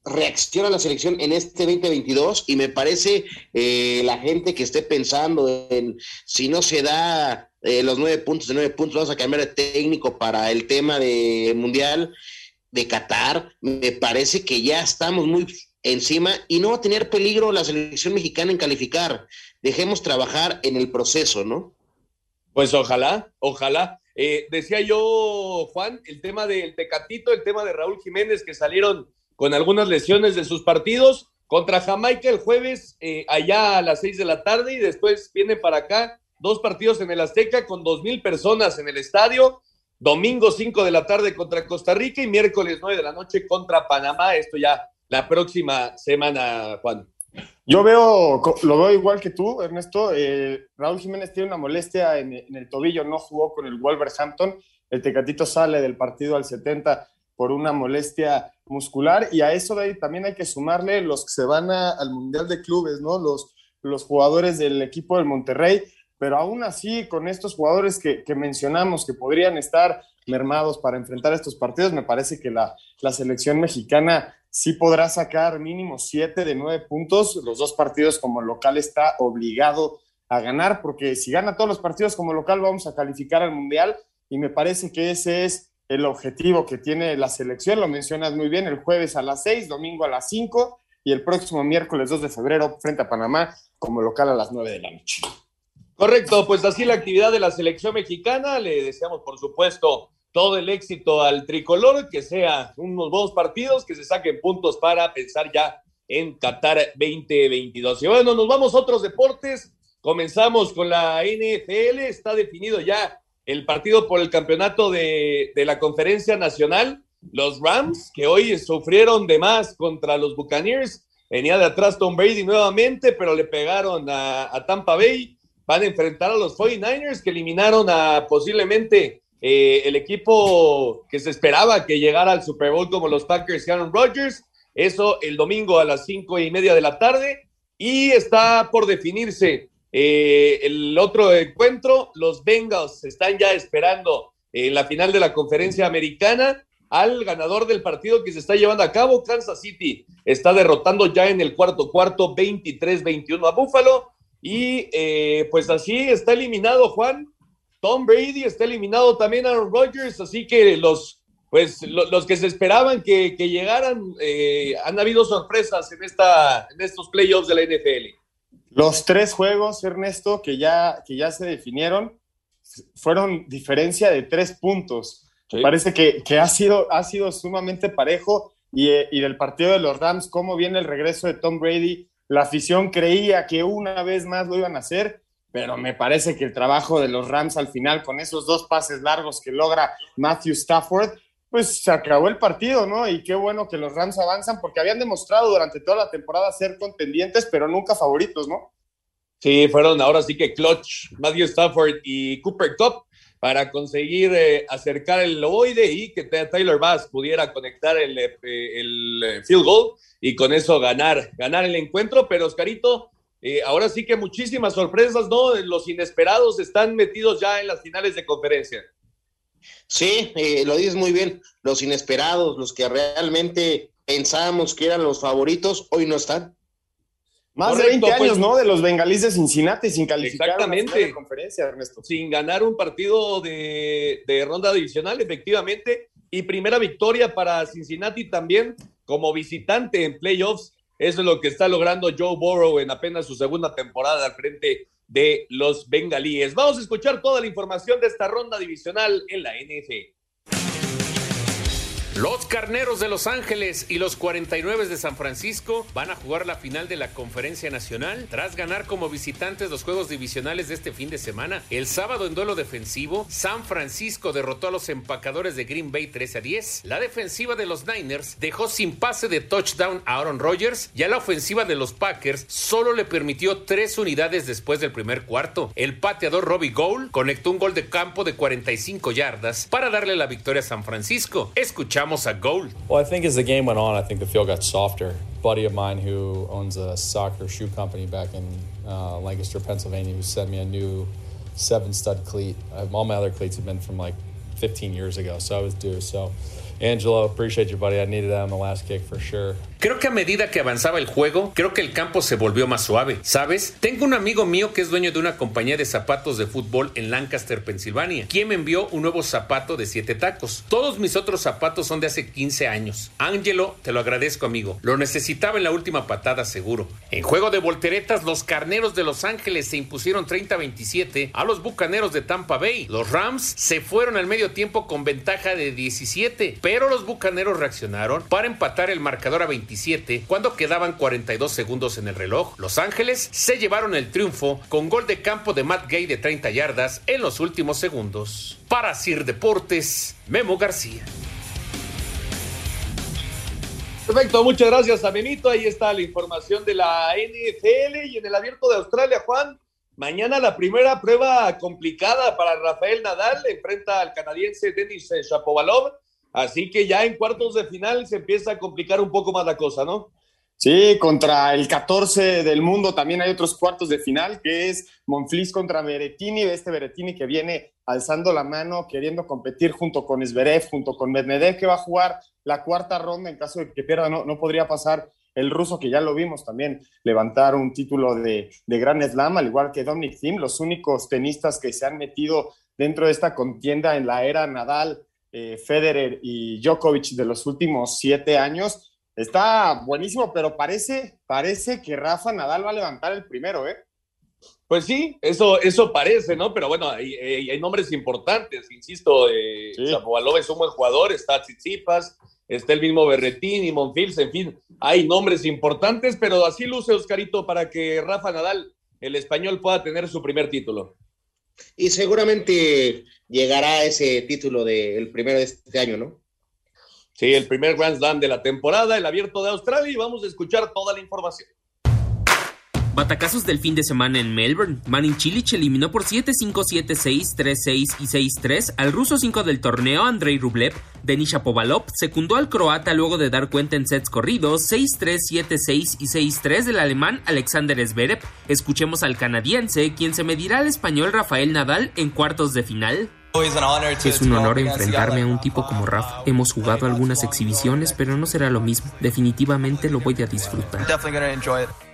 reacciona la selección en este 2022 y me parece eh, la gente que esté pensando en si no se da los nueve puntos de nueve puntos, vamos a cambiar de técnico para el tema de mundial de Qatar. Me parece que ya estamos muy encima y no va a tener peligro la selección mexicana en calificar. Dejemos trabajar en el proceso, ¿no? Pues ojalá, ojalá. Eh, decía yo, Juan, el tema del Tecatito, el tema de Raúl Jiménez, que salieron con algunas lesiones de sus partidos contra Jamaica el jueves, eh, allá a las seis de la tarde, y después viene para acá dos partidos en el Azteca con dos mil personas en el estadio. Domingo cinco de la tarde contra Costa Rica y miércoles nueve de la noche contra Panamá. Esto ya la próxima semana, Juan. Yo veo, lo veo igual que tú, Ernesto. Eh, Raúl Jiménez tiene una molestia en, el tobillo, no jugó con el Wolverhampton. El Tecatito sale del partido al 70 por una molestia muscular y a eso de también hay que sumarle los que se van al Mundial de Clubes, ¿no? Los, los jugadores del equipo del Monterrey, pero aún así con estos jugadores que, que mencionamos que podrían estar mermados para enfrentar estos partidos, me parece que la, la selección mexicana sí podrá sacar mínimo siete de nueve puntos. Los dos partidos como local está obligado a ganar, porque si gana todos los partidos como local vamos a calificar al Mundial y me parece que ese es el objetivo que tiene la selección. Lo mencionas muy bien, el jueves a las seis, domingo a las cinco y el próximo miércoles 2 de febrero frente a Panamá como local a las nueve de la noche. Correcto, pues así la actividad de la selección mexicana. Le deseamos, por supuesto, todo el éxito al tricolor, que sea unos buenos partidos, que se saquen puntos para pensar ya en Qatar 2022. Y bueno, nos vamos a otros deportes. Comenzamos con la NFL. Está definido ya el partido por el campeonato de, la conferencia nacional. Los Rams, que hoy sufrieron de más contra los Buccaneers. Venía de atrás Tom Brady nuevamente, pero le pegaron a, a Tampa Bay. Van a enfrentar a los 49ers, que eliminaron a posiblemente eh, el equipo que se esperaba que llegara al Super Bowl como los Packers y Aaron Rodgers. Eso el domingo a las cinco y media de la tarde. Y está por definirse eh, el otro encuentro. Los Bengals están ya esperando en la final de la conferencia americana al ganador del partido que se está llevando a cabo. Kansas City está derrotando ya en el cuarto cuarto 23-21 a Buffalo. Y eh, pues así está eliminado Juan Tom Brady está eliminado también Aaron Rodgers, así que los, pues, los que se esperaban que, llegaran, eh, han habido sorpresas en, esta, en estos playoffs de la NFL. Los tres juegos, Ernesto, que ya, que ya se definieron, fueron diferencia de tres puntos. Parece que, ha, sido, ha sido sumamente parejo y, eh, y del partido de los Rams, cómo viene el regreso de Tom Brady. La afición creía que una vez más lo iban a hacer pero me parece que el trabajo de los Rams al final, con esos dos pases largos que logra Matthew Stafford, pues se acabó el partido, ¿no? Y qué bueno que los Rams avanzan porque habían demostrado durante toda la temporada ser contendientes, pero nunca favoritos, ¿no? Sí, fueron ahora sí que clutch Matthew Stafford y Cooper Cup para conseguir eh, acercar el ovoide y que Tyler Bass pudiera conectar el, eh, el, eh, field goal y con eso ganar, ganar el encuentro. Pero Oscarito, eh, ahora sí que muchísimas sorpresas, ¿no? Los inesperados están metidos ya en las finales de conferencia. Sí, eh, lo dices muy bien. Los inesperados, los que realmente pensábamos que eran los favoritos, hoy no están. Más de 20 años, pues, ¿no? De los bengalíes de Cincinnati sin calificar exactamente, a conferencia, Ernesto. Sin ganar un partido de, de ronda divisional, efectivamente. Y primera victoria para Cincinnati también como visitante en playoffs eso es lo que está logrando Joe Burrow en apenas su segunda temporada al frente de los bengalíes. Vamos a escuchar toda la información de esta ronda divisional en la NFL. Los Carneros de Los Ángeles y los 49 de San Francisco van a jugar la final de la Conferencia Nacional tras ganar como visitantes los juegos divisionales de este fin de semana. El sábado en duelo defensivo, San Francisco derrotó a los empacadores de Green Bay 13 a 10. La defensiva de los Niners dejó sin pase de touchdown a Aaron Rodgers y a la ofensiva de los Packers solo le permitió tres unidades después del primer cuarto. El pateador Robbie Gould conectó un gol de campo de 45 yardas para darle la victoria a San Francisco. Escuchamos a. Well, I think as the game went on, I think the field got softer. A buddy of mine who owns a soccer shoe company back in uh, Lancaster, Pennsylvania, who sent me a new seven stud cleat. Uh, all my other cleats have been from like 15 years ago, so I was due. So, Angelo, appreciate you, buddy. I needed that on the last kick for sure. Creo que a medida que avanzaba el juego, creo que el campo se volvió más suave. ¿Sabes? Tengo un amigo mío que es dueño de una compañía de zapatos de fútbol en Lancaster, Pensilvania, quien me envió un nuevo zapato de siete tacos. Todos mis otros zapatos son de hace 15 años. Angelo, te lo agradezco, amigo. Lo necesitaba en la última patada, seguro. En juego de volteretas, los carneros de Los Ángeles se impusieron 30-27 a los bucaneros de Tampa Bay. Los Rams se fueron al medio tiempo con ventaja de 17, pero los bucaneros reaccionaron para empatar el marcador a 27 cuando quedaban 42 segundos en el reloj. Los Ángeles se llevaron el triunfo con gol de campo de Matt Gay de 30 yardas en los últimos segundos. Para Sir Deportes, Memo García. Perfecto, muchas gracias a Benito. Ahí está la información de la NFL y en el abierto de Australia, Juan. Mañana la primera prueba complicada para Rafael Nadal. Enfrenta al canadiense Denis Shapovalov Así que ya en cuartos de final se empieza a complicar un poco más la cosa, ¿no? Sí, contra el 14 del mundo también hay otros cuartos de final, que es Monfils contra Berettini, este Berettini que viene alzando la mano, queriendo competir junto con Zverev, junto con Medvedev, que va a jugar la cuarta ronda en caso de que pierda, no, no podría pasar el ruso, que ya lo vimos también levantar un título de, de Grand Slam, al igual que Dominic Thiem, los únicos tenistas que se han metido dentro de esta contienda en la era Nadal, eh, Federer y Djokovic de los últimos siete años. Está buenísimo, pero parece, parece que Rafa Nadal va a levantar el primero, ¿eh? Pues sí, eso, eso parece, ¿no? Pero bueno, hay, hay nombres importantes, insisto, eh, es un buen jugador, está Tsitsipas, está el mismo Berretín y Monfils, en fin, hay nombres importantes, pero así luce Oscarito para que Rafa Nadal, el español, pueda tener su primer título. Y seguramente llegará ese título del primero de este año, ¿no? Sí, el primer Grand Slam de la temporada, el abierto de Australia, y vamos a escuchar toda la información. Batacazos del fin de semana en Melbourne. Manin Cilic eliminó por 7-5, 7-6, 3-6 y 6-3 al ruso 5 del torneo Andrei Rublev. Denis Shapovalov secundó al croata luego de dar cuenta en sets corridos 6-3, 7-6 y 6-3 del alemán Alexander Zverev. Escuchemos al canadiense, quien se medirá al español Rafael Nadal en cuartos de final. Es un honor enfrentarme a un tipo como Rafa. Hemos jugado algunas exhibiciones, pero no será lo mismo. Definitivamente lo voy a disfrutar.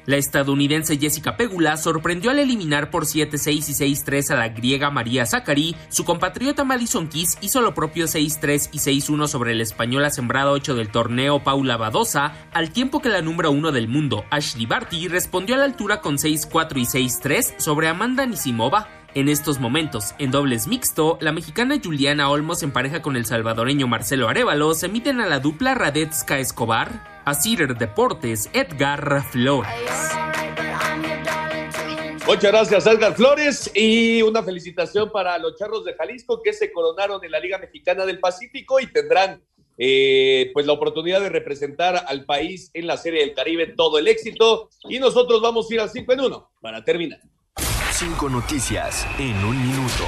La estadounidense Jessica Pegula sorprendió al eliminar por 7-6 y 6-3 a la griega María Zachary. Su compatriota Madison Keys hizo lo propio 6-3 y 6-1 sobre la española sembrada 8 del torneo Paula Badosa, al tiempo que la número 1 del mundo, Ashley Barty, respondió a la altura con 6-4 y 6-3 sobre Amanda Nisimova. En estos momentos, en dobles mixto, la mexicana Juliana Olmos en pareja con el salvadoreño Marcelo Arevalo se miden a la dupla Radetska Escobar, a Cider Deportes Edgar Flores. Muchas gracias, Edgar Flores. Y una felicitación para los charros de Jalisco que se coronaron en la Liga Mexicana del Pacífico y tendrán eh, pues la oportunidad de representar al país en la Serie del Caribe. Todo el éxito. Y nosotros vamos a ir al 5 en 1 para terminar. Cinco noticias en un minuto.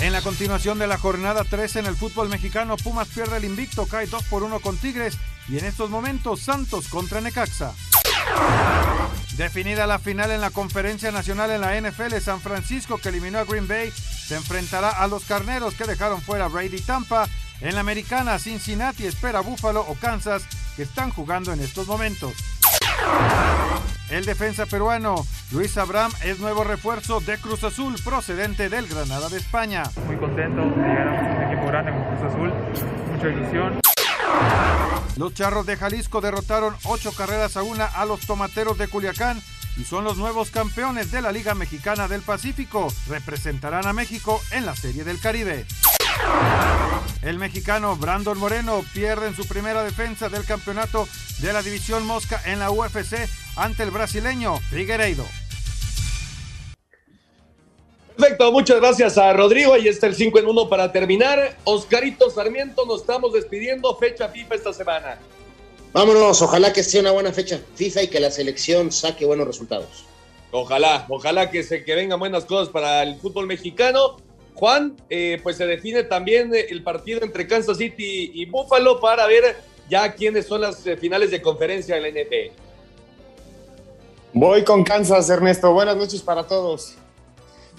En la continuación de la jornada 3 en el fútbol mexicano, Pumas pierde el invicto, cae 2 por 1 con Tigres y en estos momentos Santos contra Necaxa. Definida la final en la conferencia nacional en la NFL, San Francisco que eliminó a Green Bay se enfrentará a los carneros que dejaron fuera Brady Tampa. En la americana, Cincinnati espera Buffalo o Kansas que están jugando en estos momentos. El defensa peruano Luis Abraham es nuevo refuerzo de Cruz Azul procedente del Granada de España. Muy contento de llegar a un equipo grande como Cruz Azul, mucha ilusión. Los Charros de Jalisco derrotaron ocho carreras a una a los Tomateros de Culiacán y son los nuevos campeones de la Liga Mexicana del Pacífico. Representarán a México en la Serie del Caribe. El mexicano Brandon Moreno pierde en su primera defensa del campeonato de la división Mosca en la UFC ante el brasileño Figueiredo. Perfecto, muchas gracias a Rodrigo. Ahí está el 5 en 1 para terminar. Oscarito Sarmiento, nos estamos despidiendo. Fecha FIFA esta semana. Vámonos, ojalá que sea una buena fecha FIFA y que la selección saque buenos resultados. Ojalá, ojalá que se que vengan buenas cosas para el fútbol mexicano. Juan, eh, pues se define también el partido entre Kansas City y Buffalo para ver ya quiénes son las eh, finales de conferencia de la NFL. Voy con Kansas, Ernesto. Buenas noches para todos.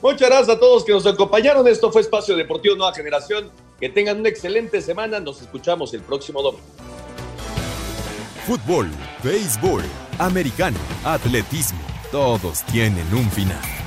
Muchas gracias a todos que nos acompañaron. Esto fue Espacio Deportivo Nueva Generación. Que tengan una excelente semana. Nos escuchamos el próximo domingo. Fútbol, béisbol, americano, atletismo, todos tienen un final.